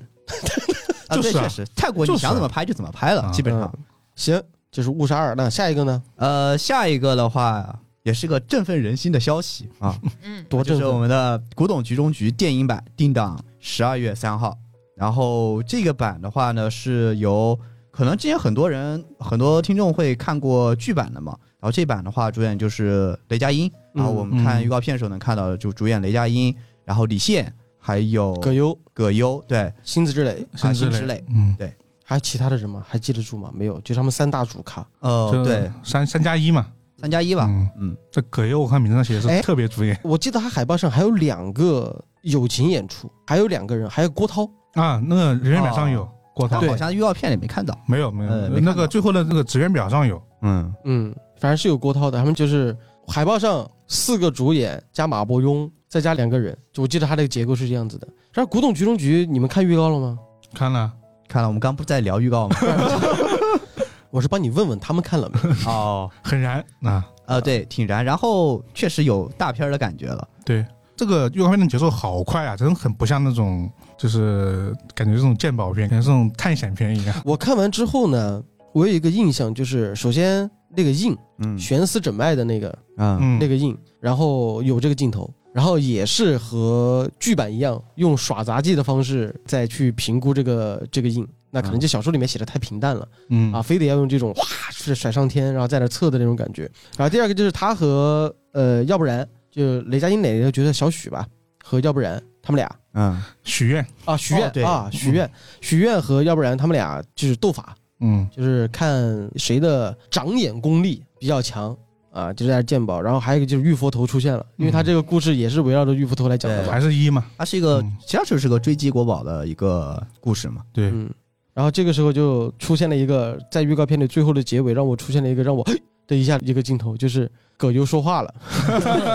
S1: *laughs*
S4: 啊，
S2: 就是
S4: 确实泰国你想怎么拍就怎么拍了，
S2: 啊
S4: 基本上。
S1: 嗯行，就是误杀二。那下一个呢？
S4: 呃，下一个的话也是个振奋人心的消息啊，
S3: 嗯，
S1: 多振奋！
S4: 就是我们的《古董局中局》电影版定档十二月三号，然后这个版的话呢是由可能之前很多人很多听众会看过剧版的嘛，然后这版的话主演就是雷佳音，然后我们看
S2: 嗯。
S4: 预告片的时候能看到就主演雷佳音，然后李现还有
S1: 葛优、
S4: 葛优，对，
S1: 辛子之磊，
S4: 啊
S2: 辛芷蕾
S4: 辛芷蕾，
S2: 嗯，
S1: 还有其他的人吗？还记得住吗？没有，就他们三大主咖。
S4: 呃，对，
S2: 三三加一嘛，
S4: 三加一吧，
S2: 嗯，
S4: 嗯，
S2: 这葛优我看名字上写的
S1: 哎
S2: 是特别主演。
S1: 我记得他海报上还有两个友情演出，还有两个人，还有郭涛。
S2: 啊，那个人员表上有
S4: 哦
S2: 郭涛，
S4: 好像预告片里没看到，
S2: 没有没有那个最后的那个职员表上有，
S4: 嗯，
S1: 嗯，反正是有郭涛的。他们就是海报上四个主演加马伯庸，再加两个人。就我记得他这个结构是这样子的。然后《古董局中局》，你们看预告了吗？
S2: 看了，
S4: 看了，我们刚不是在聊预告吗？*laughs* *laughs*
S1: 我是帮你问问他们看了没。
S4: 哦，*laughs*
S2: 很燃啊，
S4: 呃，对，挺燃，然后确实有大片的感觉了，
S2: 对。这个预告片的节奏好快啊，真的很不像那种，就是感觉这种鉴宝片，感觉这种探险片一样。
S1: 我看完之后呢，我有一个印象，就是首先那个印
S4: 嗯
S1: 悬丝诊脉的那个
S4: 嗯
S2: 嗯，
S1: 那个印，然后有这个镜头，然后也是和剧版一样，用耍杂技的方式再去评估这个这个印。那可能就小说里面写的太平淡了
S2: 嗯
S1: 啊，非得要用这种哗是甩上天，然后在那测的那种感觉。然后第二个就是他和呃，要不然就雷佳音哪个角色小许吧，和要不然他们俩。
S4: 嗯。
S2: 许愿，
S1: 啊，许愿、
S4: 哦对。
S1: 啊，许愿，许愿和要不然他们俩就是斗法，
S2: 嗯。
S1: 就是看谁的长眼功力比较强啊，就在那鉴宝。然后还有一个就是玉佛头出现了，因为他这个故事也是围绕着玉佛头来讲的。
S2: 还是一嘛，
S4: 它是一个
S2: 其，
S4: 实是个追击国宝的一个故事嘛，
S2: 对，
S1: 嗯，然后这个时候就出现了一个在预告片里最后的结尾，让我出现了一个让我的一下一个镜头，就是葛优说话了。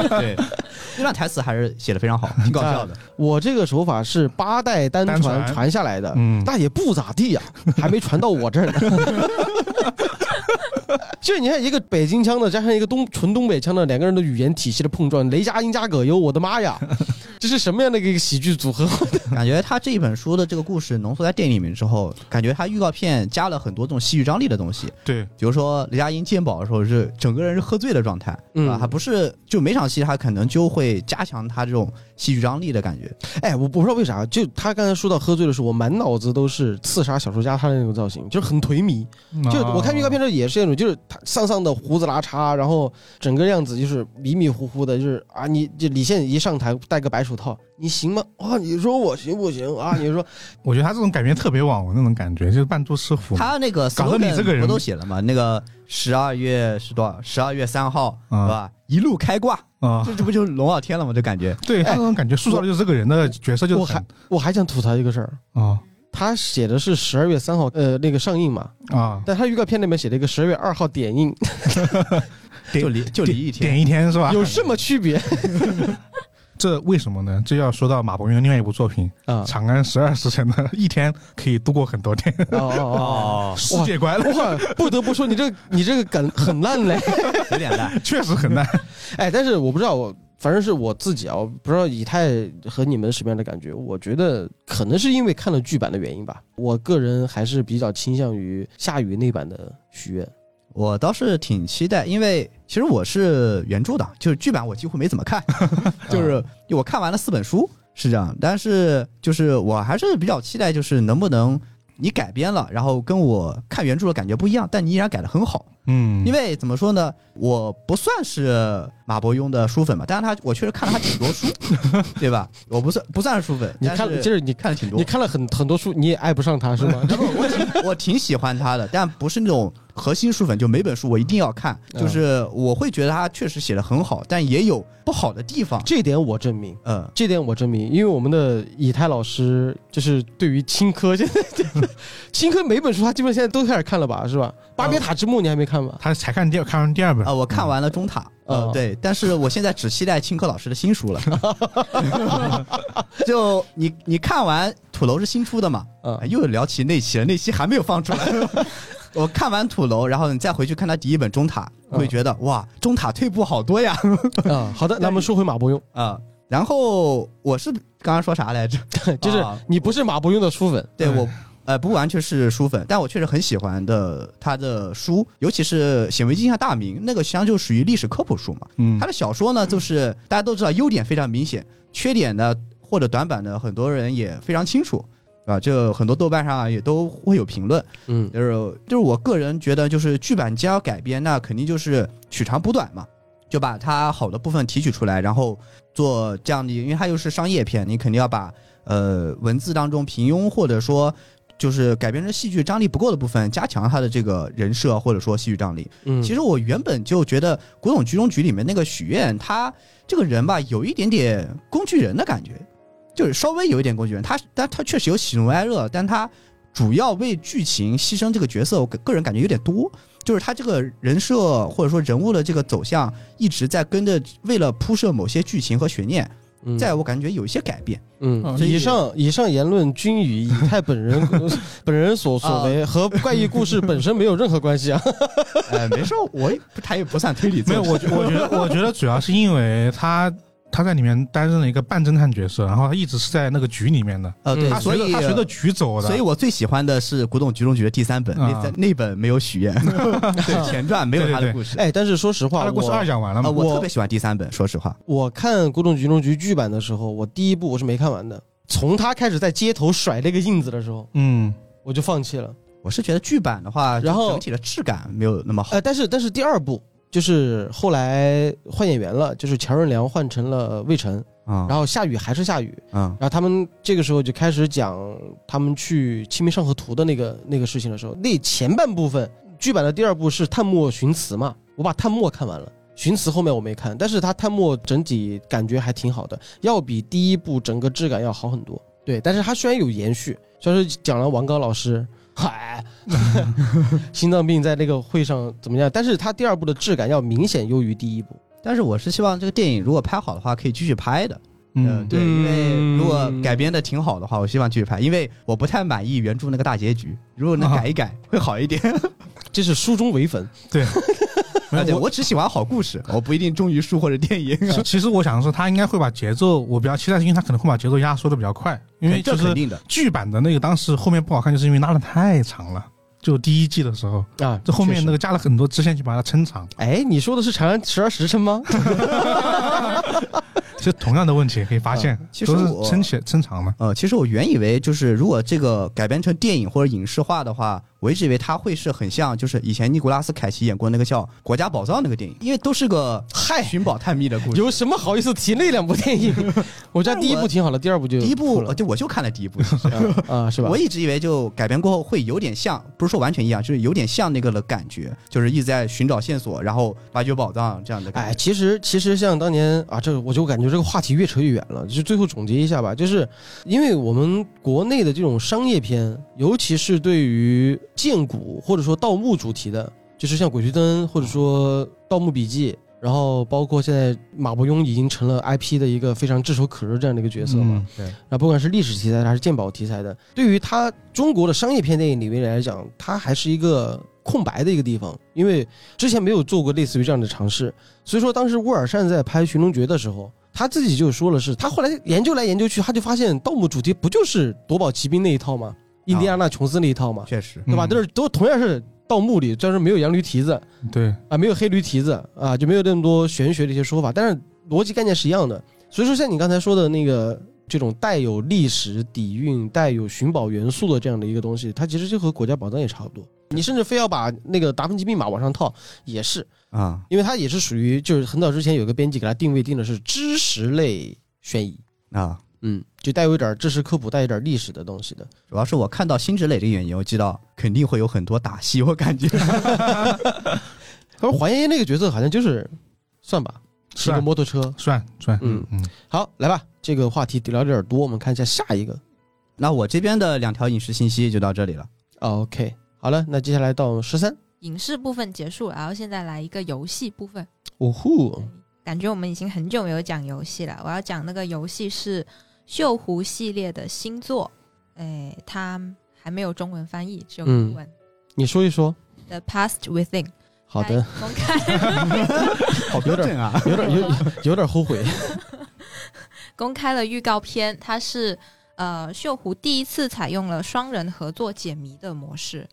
S4: 对，*laughs* 那段台词还是写的非常好，*laughs* 挺搞笑的，
S1: 我这个手法是八代单传
S2: 传
S1: 传下来的，
S2: 嗯，
S1: 但也不咋地呀、还没传到我这儿呢。*laughs* *laughs* 就你看一个北京腔的加上一个东纯东北腔的两个人的语言体系的碰撞，雷佳音加葛优，我的妈呀，*laughs* 这是什么样的一个喜剧组合？*laughs*
S4: 感觉他这一本书的这个故事浓缩在电影里面之后，感觉他预告片加了很多这种戏剧张力的东西，
S2: 对，
S4: 比如说雷佳音鉴宝的时候是整个人是喝醉的状态，
S1: 嗯。
S4: 啊，还不是就每场戏他可能就会加强他这种戏剧张力的感觉，
S1: 哎，我我不知道为啥，就他刚才说到喝醉的时候，我满脑子都是刺杀小说家他的那种造型，就是很颓靡。就我看预告片的时候也是那种，就是他丧丧的胡子拉碴，然后整个样子就是迷迷糊糊的，就是啊，你这李现一上台戴个白手套，你行吗？啊，你说我行不行啊？你说
S2: 我觉得他这种改编特别网文那种感觉，就是扮猪吃虎。
S4: 他那个
S2: 搞得你这个人
S4: 不都写了吗？那个十二月是多少？十二月三号，
S2: 啊
S4: 是吧？一路开挂，
S2: 啊，
S4: 这这不就是龙傲天了吗？这感觉，
S2: 对他那种感觉塑造的就是这个人的角色，就是
S1: 我还我还想吐槽一个事儿，
S2: 啊
S1: 他写的是十二月三号，呃，那个上映嘛，
S2: 啊，
S1: 但他预告片里面写了一个十二月二号点映，*laughs*
S2: 点
S4: 就离就离一天，
S2: 点一天是吧？
S1: 有什么区别 *laughs*
S2: 这为什么呢？这要说到马伯庸的另外一部作品
S1: 啊《
S2: 长安十二时辰》的一天可以度过很多天，
S1: 哦哦哦，
S4: 哦，*laughs*
S2: 世界观
S1: 哇，不得不说你这你这个梗很烂嘞。
S4: 有点烂。
S2: 确实很烂。
S1: 哎，但是我不知道，我反正是我自己啊，我不知道以太和你们什么样的感觉。我觉得可能是因为看了剧版的原因吧，我个人还是比较倾向于夏雨那版的许愿。
S4: 我倒是挺期待，因为其实我是原著党，就是剧版我几乎没怎么看，*laughs* 就是我看完了四本书是这样，但是就是我还是比较期待，就是能不能你改编了，然后跟我看原著的感觉不一样，但你依然改得很好。
S2: 嗯，
S4: 因为怎么说呢，我不算是马伯庸的书粉吧，但是他我确实看了他挺多书，*laughs* 对吧？我不算不算是书粉，
S1: 你看，就是你
S4: 看了挺多
S1: 你。看了很很多书，你也爱不上他是吗？
S4: 不，我挺我挺喜欢他的，但不是那种核心书粉，就每本书我一定要看。
S1: 嗯
S4: 就是我会觉得他确实写的很好，但也有不好的地方。
S1: 这点我证明。
S4: 嗯，
S1: 这点我证明，因为我们的以太老师就是对于青稞，现 *laughs* 在青稞每本书他基本现在都开始看了吧，是吧？巴别塔之墓你还没看吧？
S2: 他才看第二看完第二本
S4: 啊，我看完了中塔，呃，
S1: 嗯
S4: 对，但是我现在只期待青稞老师的新书了。*laughs* *laughs* 就你你看完土楼是新出的嘛？
S1: 嗯
S4: 啊又聊起那期了，那期还没有放出来。我看完土楼，然后你再回去看他第一本中塔，
S1: 嗯
S4: 会觉得哇，中塔退步好多呀。
S1: 啊，好的，那我们 *laughs* 说回马伯庸，
S4: 啊，然后我是刚刚说啥来着？*laughs*
S1: 就是
S4: 啊
S1: 你不是马伯庸的书粉，
S2: 嗯
S4: 对我。呃，不完全是书粉，但我确实很喜欢的他的书，尤其是《显微镜下大明》那个，实际上就属于历史科普书嘛。
S2: 嗯
S4: 他的小说呢，就是大家都知道优点非常明显，缺点呢或者短板呢，很多人也非常清楚。啊，这很多豆瓣上也都会有评论，
S1: 嗯
S4: 就是就是我个人觉得，就是剧版既要改编，那肯定就是取长补短嘛，就把它好的部分提取出来，然后做这样的，因为它又是商业片，你肯定要把呃文字当中平庸或者说就是改编成戏剧张力不够的部分，加强它的这个人设或者说戏剧张力。
S1: 嗯，
S4: 其实我原本就觉得《古董局中局》里面那个许愿，他这个人吧，有一点点工具人的感觉，就是稍微有一点工具人。他但他确实有喜怒哀乐，但他主要为剧情牺牲这个角色，我个个人感觉有点多。就是他这个人设或者说人物的这个走向，一直在跟着，为了铺设某些剧情和悬念，
S1: 嗯
S4: 在我感觉有一些改变。
S1: 嗯，
S2: 嗯
S1: 以上以上言论均与以太本人 *laughs* 本人所所为，和怪异故事本身没有任何关系啊。*laughs*
S4: 哎，没事，我也不他也不算推理作
S2: 没有，我觉我觉得我觉得主要是因为他他在里面担任了一个半侦探角色，然后他一直是在那个局里面的，
S4: 呃，对，
S1: 嗯
S2: 他
S4: 所以
S2: 随着他随着局走的，
S4: 所以我最喜欢的是《古董局中局》的第三本，那那本没有许愿，*laughs* 对前传没有他的故事。
S1: 哎，但是说实话，
S2: 他的故事
S1: 我
S2: 二讲完了
S4: 啊，
S2: 嘛，
S4: 我特别喜欢第三本，说实话。
S1: 我看《古董局中局》剧版的时候，我第一部我是没看完的。从他开始在街头甩那个印子的时候，
S2: 嗯，
S1: 我就放弃了。
S4: 我是觉得剧版的话，
S1: 然后
S4: 整体的质感没有那么好。
S1: 呃，但是但是第二部就是后来换演员了，就是乔任梁换成了魏晨，
S4: 啊，
S1: 然后夏雨还是夏雨，
S4: 嗯
S1: 然后他们这个时候就开始讲他们去《清明上河图》的那个那个事情的时候，那前半部分剧版的第二部是探墨寻词嘛，我把探墨看完了。寻词后面我没看，但是他探墨整体感觉还挺好的，要比第一部整个质感要好很多。对，但是他虽然有延续，虽然是讲了王刚老师，嗨，*laughs* 心脏病在那个会上怎么样，但是他第二部的质感要明显优于第一部。
S4: 但是我是希望这个电影如果拍好的话，可以继续拍的。
S2: 嗯，
S4: 对，
S1: 嗯
S4: 因为如果改编的挺好的话，我希望继续拍，因为我不太满意原著那个大结局，如果能改一改会好一点。*laughs*
S1: 这是书中唯粉，
S2: 对，*laughs*
S4: 而且我只喜欢好故事，我不一定忠于书或者电影。
S2: 其其实我想的是，他应该会把节奏，我比较期待，是因为他可能会把节奏压缩的比较快，因为就是
S4: 这肯定的。
S2: 剧版的那个当时后面不好看，就是因为拉的太长了。就第一季的时候，
S1: 啊，
S2: 这后面那
S1: 个，
S2: 加了很多支线去把它撑长。
S1: 哎，你说的是《长安十二时辰》吗？*laughs*
S2: 其实同样的问题可以发现
S4: 嗯，其实
S2: 都
S4: 我
S2: 是撑起撑长的。
S4: 呃，其实我原以为就是如果这个改编成电影或者影视化的话，我一直以为它会是很像就是以前尼古拉斯凯奇演过那个叫《国家宝藏》那个电影，因为都是个
S1: 嗨，
S4: 寻宝探秘的故事。
S1: 有什么好意思提那两部电影？*laughs* 我觉得第一部挺好的，第二部就
S4: 第一部就我就看了第一部，
S1: 啊，是 *laughs* 吧
S4: 我？一直以为就改编过后会有点像，不是说完全一样，就是有点像那个的感觉，就是一直在寻找线索，然后挖掘宝藏这样的感
S1: 哎，其实其实像当年啊，这个我就感觉这个话题越扯越远了。就最后总结一下吧，就是因为我们国内的这种商业片，尤其是对于建古或者说盗墓主题的，就是像《鬼吹灯》或者说《盗墓笔记》，然后包括现在马伯庸已经成了 IP 的一个非常炙手可热这样的一个角色嘛。
S2: 嗯
S4: 对，
S1: 那不管是历史题材的还是鉴宝题材的，对于他中国的商业片电影里面来讲，它还是一个空白的一个地方，因为之前没有做过类似于这样的尝试。所以说，当时乌尔善在拍《寻龙诀》的时候，他自己就说了是，他后来研究来研究去，他就发现盗墓主题不就是夺宝奇兵那一套吗？印第安纳琼斯那一套嘛？
S4: 确实，
S1: 对吧？
S2: 嗯
S1: 都是都同样是盗墓里，虽然说没有羊驴蹄子
S2: 对，
S1: 啊，没有黑驴蹄子啊，就没有那么多玄学的一些说法，但是逻辑概念是一样的。所以说，像你刚才说的那个这种带有历史底蕴、带有寻宝元素的这样的一个东西，它其实就和国家宝藏也差不多。你甚至非要把那个达芬奇密码往上套，也是，
S4: 啊、
S1: 因为它也是属于就是很早之前有个编辑给它定位定的是知识类悬疑，
S4: 啊。
S1: 嗯，就带有一点知识科普、带有点历史的东西的。
S4: 主要是我看到辛芷蕾这个演员，我知道肯定会有很多打戏，我感觉。
S1: 他说黄妍妍那个角色好像就是算吧，骑个摩托车。
S2: 算算，
S1: 嗯
S2: 嗯嗯，
S1: 好，来吧，这个话题聊的有点多，我们看一下下一个。
S4: 那我这边的两条影视信息就到这里了。
S1: OK，好了，那接下来到十三。
S3: 影视部分结束，然后现在来一个游戏部分。
S1: 哦呼，
S3: 感觉我们已经很久没有讲游戏了。我要讲那个游戏是锈湖系列的新作，哎，它还没有中文翻译，只有英文。
S1: 你说一说。
S3: The Past Within，
S1: 好的，
S3: 公开 *laughs*
S4: 好标准啊！
S1: 有点有有点后悔。*laughs*
S3: 公开了预告片，它是呃锈湖第一次采用了双人合作解谜的模式。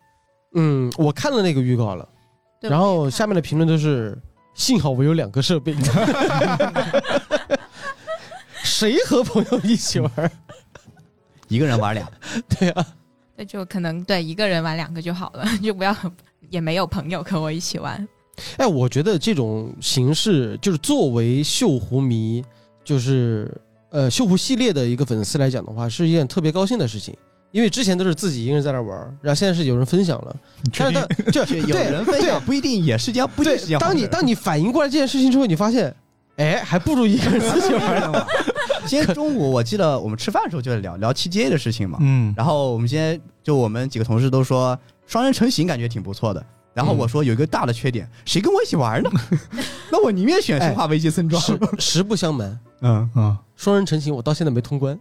S1: 嗯，我看了那个预告了，然后下面的评论都是：幸好我有两个设备。*laughs* 谁和朋友一起玩？*laughs*
S4: 一个人玩俩，*laughs*
S1: 对啊，
S3: 那就可能对一个人玩两个就好了，*laughs* 就不要也没有朋友和我一起玩。
S1: 哎，我觉得这种形式就是作为锈湖迷，就是呃锈湖系列的一个粉丝来讲的话，是一件特别高兴的事情。因为之前都是自己一个人在那玩，然后现在是有人分享了，但是他就
S4: 有人分享不一定也是件不
S1: 对。
S4: 是
S1: 当你当你反应过来这件事情之后，你发现，哎，还不如一个人自己玩呢。
S4: 今天中午我记得我们吃饭的时候就在聊聊七 G 的事情嘛，
S2: 嗯，
S4: 然后我们今天就我们几个同事都说双人成行感觉挺不错的。然后我说有一个大的缺点，谁跟我一起玩呢？*laughs* 那我宁愿选生化危机村庄。
S1: 实不相瞒，
S2: 嗯嗯，
S1: 双人成行我到现在没通关。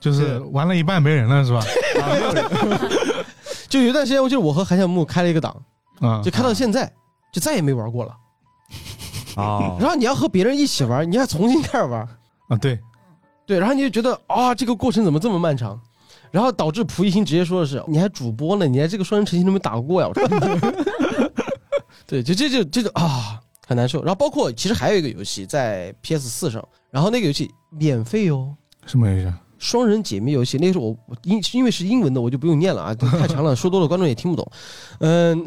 S2: 就是玩了一半没人了，是吧？*laughs*
S1: 就有一段时间，我记得我和韩小木开了一个档，
S2: 啊，
S1: 就开到现在，就再也没玩过了。
S4: 啊，
S1: 然后你要和别人一起玩，你要重新开始玩
S2: 啊，对，
S1: 对，然后你就觉得啊，这个过程怎么这么漫长？然后导致蒲熠星直接说的是，你还主播呢，你还这个双人成行都没打过呀？我说，*laughs* 对，就这就这就啊，很难受。然后包括其实还有一个游戏在 PS 四上，然后那个游戏免费哦，
S2: 什么游戏？
S1: 双人解密游戏，那个时候我因因为是英文的，我就不用念了啊，太长了，说多了观众也听不懂。嗯，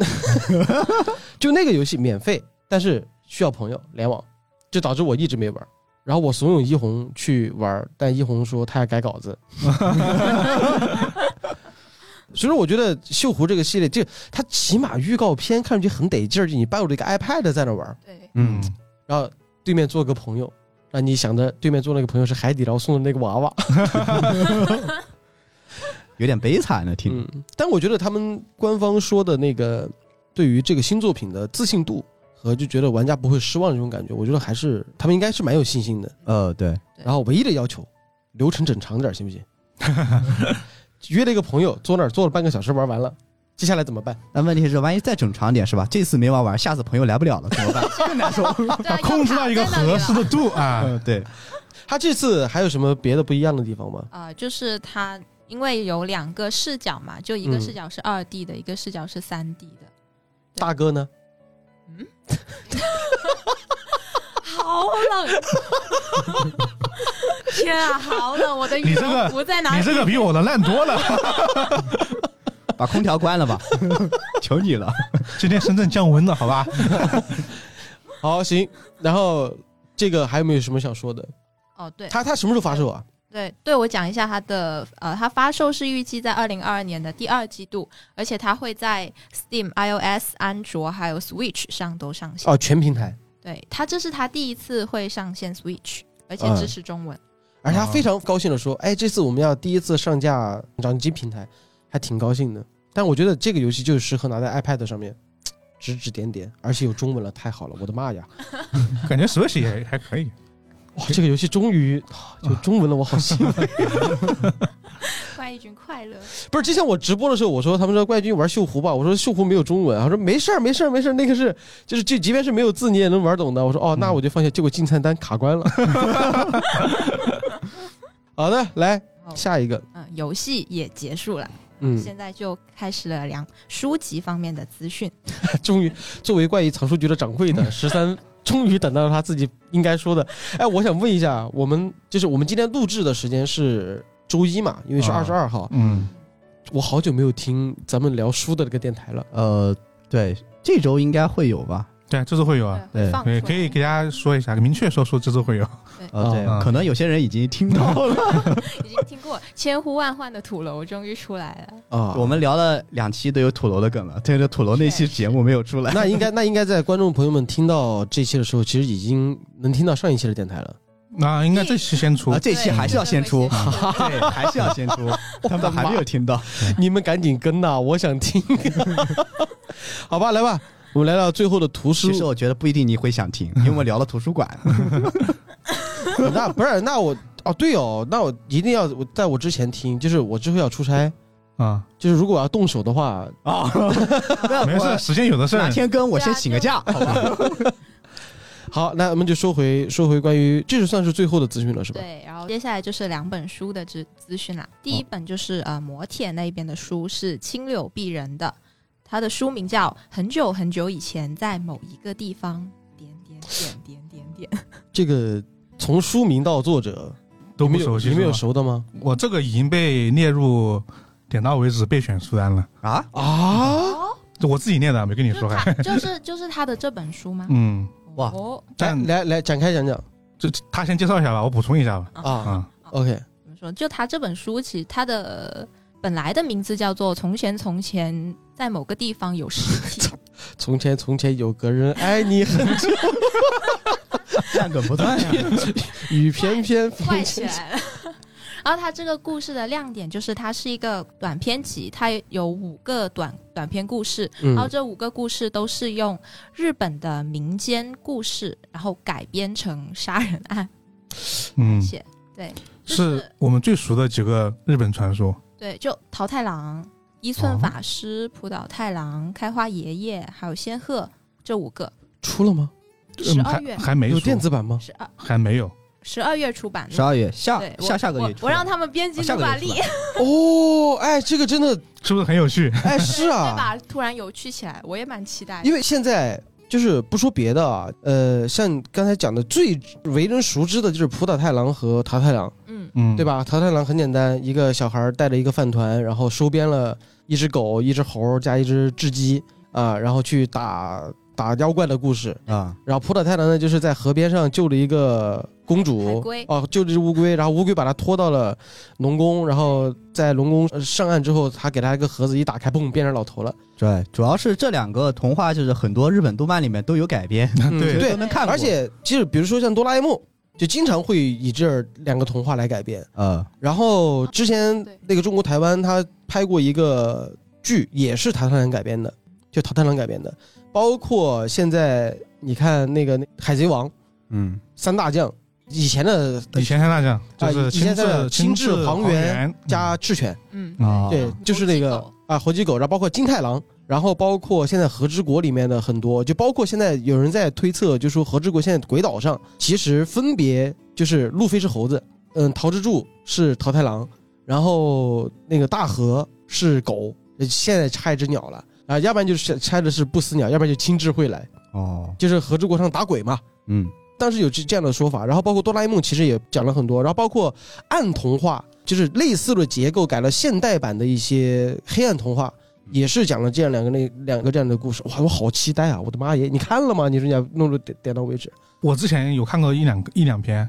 S1: *laughs* 就那个游戏免费，但是需要朋友联网，就导致我一直没玩。然后我怂恿一红去玩，但一红说他要改稿子。*laughs* 所以说，我觉得《锈湖》这个系列，这它起码预告片看上去很得劲儿，就你抱着一个 iPad 在那玩，
S3: 对，
S2: 嗯，
S1: 然后对面坐个朋友。那你想着对面坐那个朋友是海底捞送的那个娃娃，*laughs*
S4: 有点悲惨呢，听。
S1: 但我觉得他们官方说的那个对于这个新作品的自信度和就觉得玩家不会失望这种感觉，我觉得还是他们应该是蛮有信心的。
S4: 呃，对。
S1: 然后唯一的要求，流程整长点行不行？*laughs* 约了一个朋友坐那儿坐了半个小时玩完了。接下来怎么办？
S4: 那问题是，万一再整长点是吧？这次没玩完，下次朋友来不了了怎么办？更 *laughs* 难说。
S2: 控制到一个合适的度啊。*laughs*
S4: 对，
S1: 他这次还有什么别的不一样的地方吗？
S3: 啊，就是他因为有两个视角嘛，就一个视角是二 D 的，一个视角是三 D 的。
S1: 大哥呢？
S3: 嗯。好冷！*laughs* 天啊，好冷！我的羽绒服在哪里？
S2: 你这个比我的烂多了。*laughs*
S4: 把空调关了吧，*laughs* 求你了！
S2: 今天深圳降温了，好吧？
S1: 好，行。然后这个还有没有什么想说的？
S3: 哦，对，
S1: 他他什么时候发售啊？
S3: 对，对我讲一下它的呃，它发售是预计在二零二二年的第二季度，而且它会在 Steam、iOS、安卓还有 Switch 上都上线。
S1: 哦，全平台。
S3: 对，它这是它第一次会上线 Switch，而且支持中文。
S1: 而且他非常高兴的说：“哎，这次我们要第一次上架掌机平台。”还挺高兴的，但我觉得这个游戏就是适合拿在 iPad 上面指指点点，而且有中文了，太好了！我的妈呀，*laughs*
S2: 感觉 Switch 也还可以。
S1: 哇，这个游戏终于就中文了，我好兴奋！*laughs*
S3: 怪异君快乐。
S1: 不是之前我直播的时候，我说他们说怪异君玩锈湖吧，我说锈湖没有中文，他说没事儿没事儿没事儿，那个是就是就即便是没有字你也能玩懂的。我说哦，那我就放下，结果进菜单卡关了。*laughs* 好的，来下一个。
S3: 嗯，游戏也结束了。
S1: 嗯，
S3: 现在就开始了量书籍方面的资讯。*laughs*
S1: 终于，作为怪异藏书局的掌柜的十三，终于等到了他自己应该说的。哎，我想问一下，我们就是我们今天录制的时间是周一嘛？因为是二十二号。
S2: 嗯，
S1: 我好久没有听咱们聊书的那个电台了。
S4: 呃，对，这周应该会有吧。
S2: 对，这次会有啊，
S4: 对，
S2: 可以给大家说一下，明确说说这次会有。
S4: 呃，对，可能有些人已经听到了，*laughs*
S3: 已经听过千呼万唤的土楼终于出来了。
S4: 啊！我们聊了两期都有土楼的梗了，对，这土楼那期节目没有出来，
S1: 那应该那应该在观众朋友们听到这期的时候，其实已经能听到上一期的电台了。
S2: 那应该这期先出，
S4: 这期还是要先出，对，还是要先出，*laughs* *laughs* 他们还没有听到，
S1: 你们赶紧跟呐，我想听。好吧，来吧。我们来到最后的图书，
S4: 其实我觉得不一定你会想听，*laughs* 因为我们聊了图书馆。*laughs*
S1: 那不是，那我哦对哦，那我一定要在我之前听，就是我之后要出差
S2: 啊，
S1: 就是如果我要动手的话
S4: 啊，*laughs*
S2: 没事，时间有的是，
S4: 哪天跟我先请个假，好吧？
S1: 好，那我们就说回说回关于，这是算是最后的资讯了，是吧？
S3: 对，然后接下来就是两本书的资资讯了。第一本就是呃磨铁那边的书是青柳碧人的。他的书名叫《很久很久以前，在某一个地方》，点点点点点点。*laughs*
S1: 这个从书名到作者
S2: 都不熟悉。
S1: 你们有熟的吗？
S2: 我这个已经被列入点到为止备选书单了，
S4: 啊，
S1: 啊，
S2: 我自己念的，没跟你说还。
S3: 就是就是他的这本书吗？
S2: 嗯，
S4: 哇
S3: 哦，
S1: 来
S2: 但
S1: 来来展开讲讲
S2: 这他先介绍一下吧，我补充一下吧。
S1: 啊。
S2: 啊
S1: ，OK，
S3: 怎么说？就他这本书，其实他的本来的名字叫做《从前从前在某个地方有尸体》，
S1: 从前从前有个人爱 *laughs* 你很久，
S4: 烂梗不断呀。
S1: 雨偏偏
S3: 怪
S1: 风轻
S3: 起来了。*laughs* 然后它这个故事的亮点就是它是一个短篇集，它有五个短短篇故事，然后
S1: 嗯
S3: 这五个故事都是用日本的民间故事，然后改编成杀人案
S2: 嗯，
S3: 写。对，就是
S2: 我们最熟的几个日本传说。
S3: 对，就桃太郎、一寸法师、浦岛太郎、开花爷爷，还有仙鹤这五个，
S1: 出了吗？
S3: 十二月
S1: 有
S2: 还没有
S1: 电子版吗？
S3: 十二
S2: 还没有。
S3: 十二月出版的。
S4: 十二月下下下个月出
S3: 我我让他们编辑
S4: 哦下
S3: 努把力
S1: 哦，哎，这个真的，
S2: 是不是很有趣？*laughs*
S1: 哎，是 *laughs*
S3: 对
S1: 啊，
S3: 吧？突然有趣起来，我也蛮期待。
S1: 因为现在就是不说别的啊，呃，像刚才讲的最为人熟知的就是浦岛太郎和桃太郎，
S3: 嗯，
S2: 嗯，
S1: 对？吧？桃太郎很简单，一个小孩带着一个饭团，然后收编了一只狗、一只猴加一只雉鸡啊，然后去打打妖怪的故事。
S4: 啊，
S1: 然后普岛太郎呢，就是在河边上救了一个公主，哦，救了只乌龟，然后乌龟把它拖到了龙宫，然后在龙宫呃上岸之后，他给他一个盒子，一打开，嘣，变成老头了。
S4: 对，主要是这两个童话就是很多日本动漫里面都有改编，*laughs*
S1: 嗯
S2: 对
S1: 对
S4: 都能看过。
S1: 而且就是比如说像哆啦 A 梦，就经常会以这两个童话来改编。
S4: 呃，
S1: 然后之前那个中国台湾他拍过一个剧，也是桃太郎改编的，就桃太郎改编的。包括现在你看那个《海贼王》
S4: 嗯，
S1: 三大将，以前的
S2: 以前三大将就
S1: 啊
S2: 是
S1: 以前的
S2: 青
S1: 青雉
S2: 黄
S1: 黄猿加赤犬，
S3: 嗯，
S4: 啊，
S1: 对，就是那个啊猴鸡狗，然后包括金太郎，然后包括现在和之国里面的很多，就包括现在有人在推测，就说和之国现在鬼岛上其实分别就是路飞是猴子，嗯，桃之助是桃太郎，然后那个大和是狗，现在差一只鸟了啊，要不然就是拆的是不死鸟，要不然就青雉会来，
S4: 哦，
S1: 就是和之国上打鬼嘛。
S4: 嗯，
S1: 当时有这这样的说法，然后包括哆啦 A 梦其实也讲了很多，然后包括暗童话，就是类似的结构改了现代版的一些黑暗童话，也是讲了这样两个那两个这样的故事。哇，我好期待啊！我的妈耶，你看了吗？你说你要弄到点点到为止
S2: 我之前有看过一两个一两篇，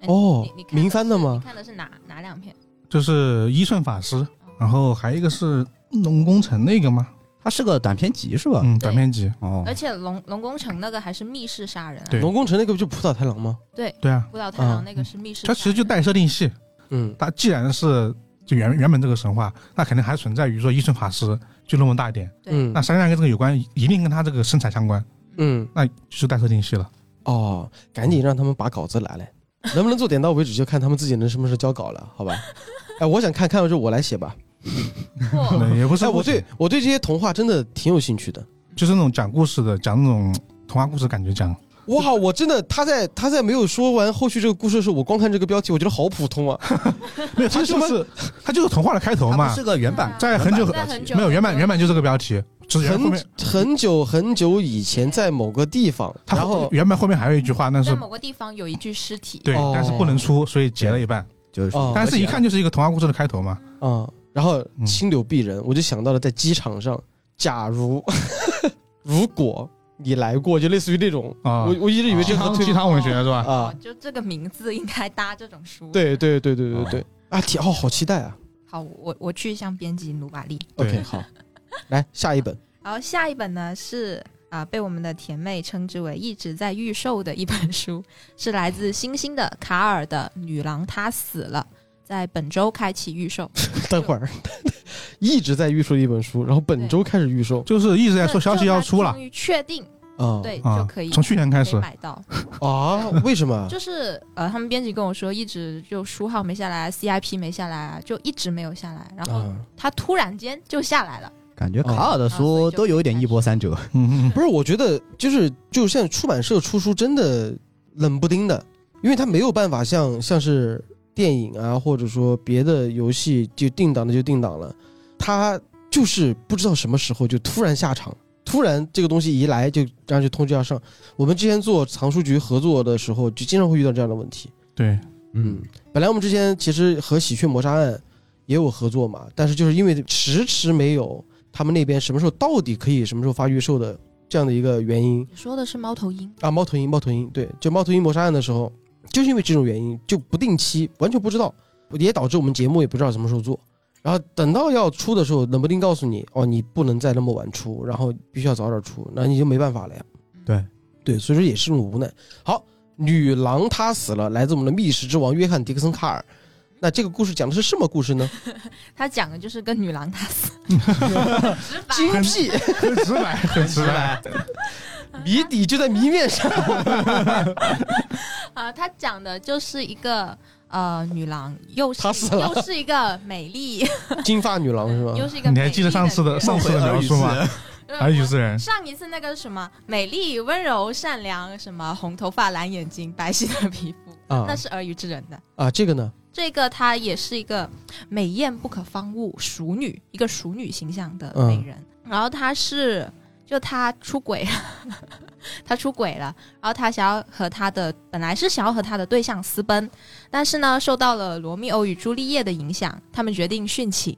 S3: 哎
S1: 哦明番的吗
S3: 你看的是哪哪两篇？
S2: 就是一顺法师，然后还有一个是龙宫城那个吗？
S4: 它是个短篇集是吧？
S2: 嗯，短篇集。
S4: 哦
S3: 而，且龙龙宫城那个还是密室杀人啊，
S2: 对
S1: 龙宫城那个不就浦岛太郎吗？
S3: 对，
S2: 对啊，
S3: 浦岛太郎那个是密室杀人，
S2: 它其实就带设定系。
S1: 嗯，
S2: 它既然是就原原本这个神话，那肯定还存在于说一顺法师就那么大一点。
S3: 对
S1: 嗯
S2: 那三样跟这个有关，一定跟他这个生产相关，
S1: 嗯
S2: 那就是带设定系了。
S1: 哦，赶紧让他们把稿子拿来，*laughs* 能不能做点到为止，就看他们自己能什么时候交稿了，好吧？哎，我想看看完之后我来写吧。*laughs*
S2: 也不是
S1: 哎，我对我对这些童话真的挺有兴趣的。
S2: 就是那种讲故事的，讲那种童话故事感觉讲。
S1: 哇，我真的他在他在没有说完后续这个故事的时候，我光看这个标题，我觉得好普通啊。*laughs*
S2: 没有，*laughs* 它就是它就是童话的开头嘛
S4: 它不是，个原版，
S2: 在很久
S4: 原版的标题
S3: 在很久
S2: 没有原版原版就这个标题，只是后
S1: 很
S2: 面
S1: 很久很久以前，在某个地方，
S2: 它
S1: 然后
S2: 原版后面还有一句话，但是
S3: 在某个地方有一具尸体，
S2: 对，
S1: 哦
S2: 但是不能出，所以截了一半。
S4: 就是
S1: 哦
S2: 但是一看就是一个童话故事的开头嘛。
S1: 啊、然后
S2: 嗯
S1: 青柳鄙人，我就想到了在机场上，假如 *laughs* 如果你来过，就类似于这种，
S2: 啊
S1: 我我一直以为这
S2: 鸡
S1: 个推
S2: 汤鸡汤文学是吧？
S1: 啊
S3: 哦，，就这个名字应该搭这种书。，
S1: 对对对对对对啊，挺哦，好期待啊。
S3: 好，我我去向编辑努把力。*laughs*
S2: 对
S1: OK，好，来下一本，*laughs*
S3: 然后下一本呢是啊、被我们的甜妹称之为一直在预售的一本书，是来自星星的卡尔的《女郎她死了》，在本周开启预售。*laughs*
S1: 等会儿 *laughs* 一直在预售一本书，然后本周开始预售 *laughs*
S2: 就是一直在说消息要出了
S3: 终于确定
S1: 啊
S3: 对、
S2: 啊
S3: 就可以，
S2: 从去年开始
S3: 买到。
S1: 啊？为什么？
S3: 就是呃，他们编辑跟我说，一直就书号没下来，CIP 没下来，就一直没有下来，然后
S1: 啊，
S3: 他突然间就下来了。
S4: 感觉卡尔的书都有一点一波三折。
S2: 嗯嗯
S1: 不是，我觉得就是就现在出版社出书真的冷不丁的，因为他没有办法像像是电影啊，或者说别的游戏就定档的就定档了，他就是不知道什么时候就突然下场，突然这个东西一来就然后就通知要上。我们之前做藏书局合作的时候，就经常会遇到这样的问题。
S2: 对，
S1: 嗯，本来我们之前其实和喜鹊谋杀案也有合作嘛，但是就是因为迟迟没有他们那边什么时候到底可以什么时候发预售的这样的一个原因。
S3: 你说的是猫头鹰，
S1: 啊，猫头鹰，猫头鹰，对，就猫头鹰谋杀案的时候，就是因为这种原因就不定期，完全不知道，也导致我们节目也不知道什么时候做。然后等到要出的时候，冷不丁告诉你，哦，你不能再那么晚出，然后必须要早点出，那你就没办法了呀。
S4: 对
S1: 对，所以说也是种无奈。好，女郎她死了，来自我们的密室之王约翰·迪克森·卡尔。那这个故事讲的是什么故事呢？*laughs*
S3: 他讲的就是跟女郎他死，*laughs* 直白
S1: 精辟，
S2: 很直白，很直白。*laughs* *laughs*
S1: 谜底就在谜面上。*laughs*
S3: 啊，他讲的就是一个呃女郎，又是
S1: 她死了
S3: 又是一个美丽，*laughs*
S1: 金发女郎是吧？
S3: 又是一个
S2: 你还记得上次的上次的描述吗？
S3: 女
S2: 儿语之人，
S3: 上一次那个什么美丽、温柔、善良，什么红头发、蓝眼睛、白皙的皮肤，
S1: 啊
S3: 那是耳语之人的。
S1: 啊，这个呢？
S3: 这个她也是一个美艳不可方物、熟女，一个熟女形象的
S1: 嗯
S3: 美人。然后她是，就他出轨了，*laughs* 他出轨了，然后他想要和他的本来是想要和他的对象私奔，但是呢，受到了罗密欧与朱丽叶的影响，他们决定殉情。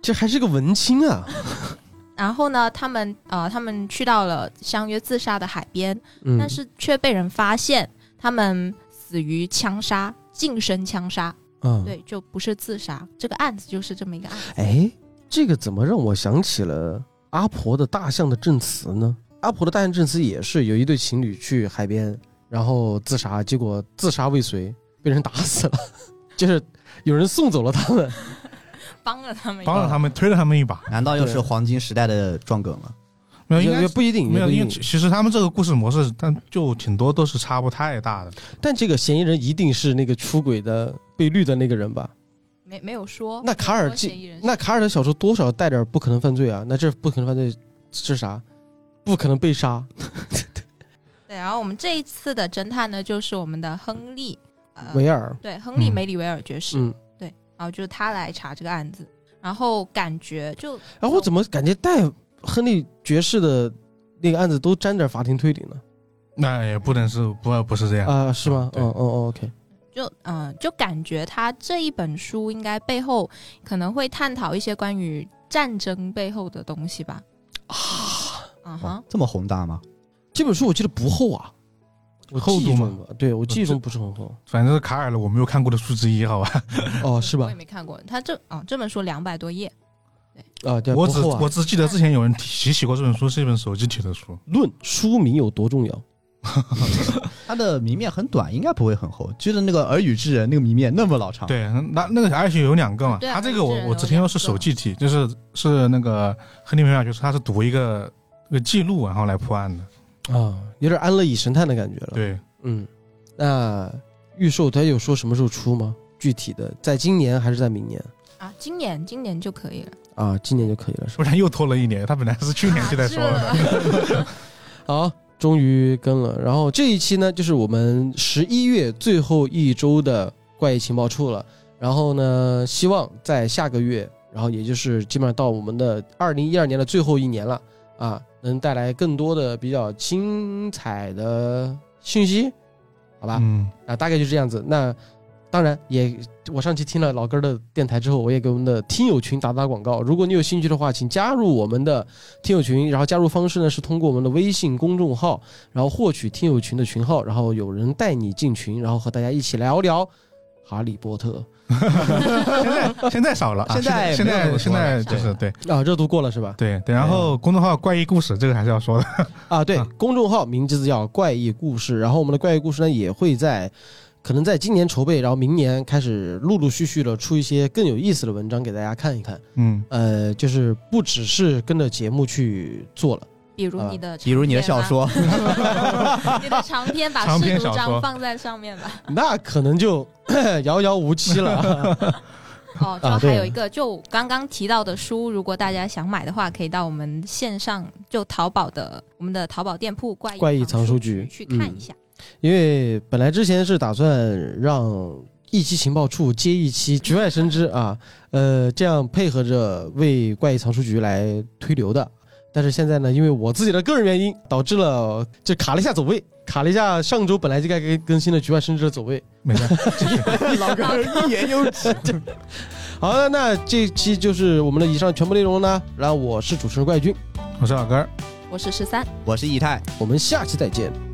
S1: 这还是个文青啊！*laughs*
S3: 然后呢，他们呃，他们去到了相约自杀的海边，
S1: 嗯，
S3: 但是却被人发现，他们死于枪杀，近身枪杀。
S1: 嗯，
S3: 对，就不是自杀。这个案子就是这么一个案子。
S1: 哎，这个怎么让我想起了阿婆的大象的证词呢？阿婆的大象证词也是有一对情侣去海边，然后自杀，结果自杀未遂，被人打死了，*laughs* 就是有人送走了他们。
S3: 帮了他们一
S2: 帮，了他们，推了他们一把。
S4: 难道又是黄金时代的撞梗了？
S2: 没有，应该
S1: 也不一定，
S2: 没有，因为其其实他们这个故事模式，但就挺多都是差不太大的。
S1: 但这个嫌疑人一定是那个出轨的被绿的那个人吧？
S3: 没没有说。
S1: 那卡尔这
S3: 没有说嫌疑人是
S1: 那卡尔的小说多少带点不可能犯罪啊？那这不可能犯罪是啥？不可能被杀。*laughs*
S3: 对，然后我们这一次的侦探呢，就是我们的亨利，呃，
S1: 维尔，
S3: 对，亨利
S2: 嗯
S3: 梅里维尔爵士，
S1: 嗯，
S3: 对，然后就是他来查这个案子，然后感觉就，
S1: 然后我怎么感觉带亨利爵士的那个案子都沾点法庭推理呢？
S2: 那也不能是不不是这样。
S1: 啊，是吗？
S2: 对
S1: 嗯嗯哦，OK，
S3: 就嗯、就感觉他这一本书应该背后可能会探讨一些关于战争背后的东西吧。啊，啊哈，
S4: 这么宏大吗？
S1: 这本书我记得不厚啊，我
S2: 厚度？
S1: 对我记忆中不是很厚。
S2: 反正是卡尔的我没有看过的书之一，好吧？
S1: 哦，是吧
S3: 我也？没看过，他这啊、这本书两百多页，
S1: 啊，对，
S2: 我只
S1: 啊
S2: 我只记得之前有人提起过这本书是一本手机体的书。
S1: 论书名有多重要？*laughs*
S4: 它的谜面很短，应该不会很厚。就是那个耳语之人那个谜面那么老长，
S2: 对，那那个而且有两个嘛，
S3: 对啊
S2: 他这个我我只听说是手记体，就是是那个亨利梅尔，就是他是读一个一个记录然后来破案的。
S1: 啊，有点安乐椅神探的感觉了。，
S2: 对，
S1: 嗯，那预售他有说什么时候出吗？具体的，在今年还是在明年？
S3: 啊，今年今年就可以了。
S1: 啊，今年就可以了，是？
S2: 不然又拖了一年。他本来是去年就在说的。
S3: 的，*laughs*
S1: 好，终于更了。然后这一期呢，就是我们十一月最后一周的怪异情报处了。然后呢，希望在下个月，然后也就是基本上到我们的二零一二年的最后一年了啊，能带来更多的比较精彩的信息，好吧？
S2: 嗯，
S1: 啊，大概就这样子。那当然也，我上期听了老根的电台之后，我也给我们的听友群打打广告。如果你有兴趣的话，请加入我们的听友群。然后加入方式呢是通过我们的微信公众号，然后获取听友群的群号，然后有人带你进群，然后和大家一起聊聊哈利波特
S2: 现在现在少了，
S4: 现在
S2: 现在现在就是对
S1: 啊，热度过了是吧？
S2: 对对。然后公众号怪异故事这个还是要说的。
S1: 啊，对，公众号名字叫怪异故事，然后我们的怪异故事呢也会在。可能在今年筹备，然后明年开始陆陆续续的出一些更有意思的文章给大家看一看。
S2: 嗯，
S1: 呃，就是不只是跟着节目去做了，
S3: 比如你的，
S4: 比如你的小，说，*laughs*
S3: 你的长篇把试读章放在上面吧。
S1: 那可能就 *coughs* 遥遥无期了。
S3: 哦，就还有一个，就刚刚提到的书，如果大家想买的话，可以到我们线上就淘宝的我们的淘宝店铺怪异
S1: 怪异藏书
S3: 局
S1: 局
S3: 去看一下。
S1: 因为本来之前是打算让一期情报处接一期局外生枝啊，呃，这样配合着为怪异藏书局来推流的。但是现在呢，因为我自己的个人原因，导致了就卡了一下走位，卡了一下上周本来就该更更新的《局外生枝》的走位。
S2: 没事，*laughs*
S4: 老哥一言有旨。
S1: 好的，那这期就是我们的以上全部内容呢。然后我是主持人怪军，
S2: 我是老根儿，
S3: 我是十三，
S4: 我是易泰，
S1: 我们下期再见，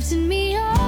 S5: lifting me up.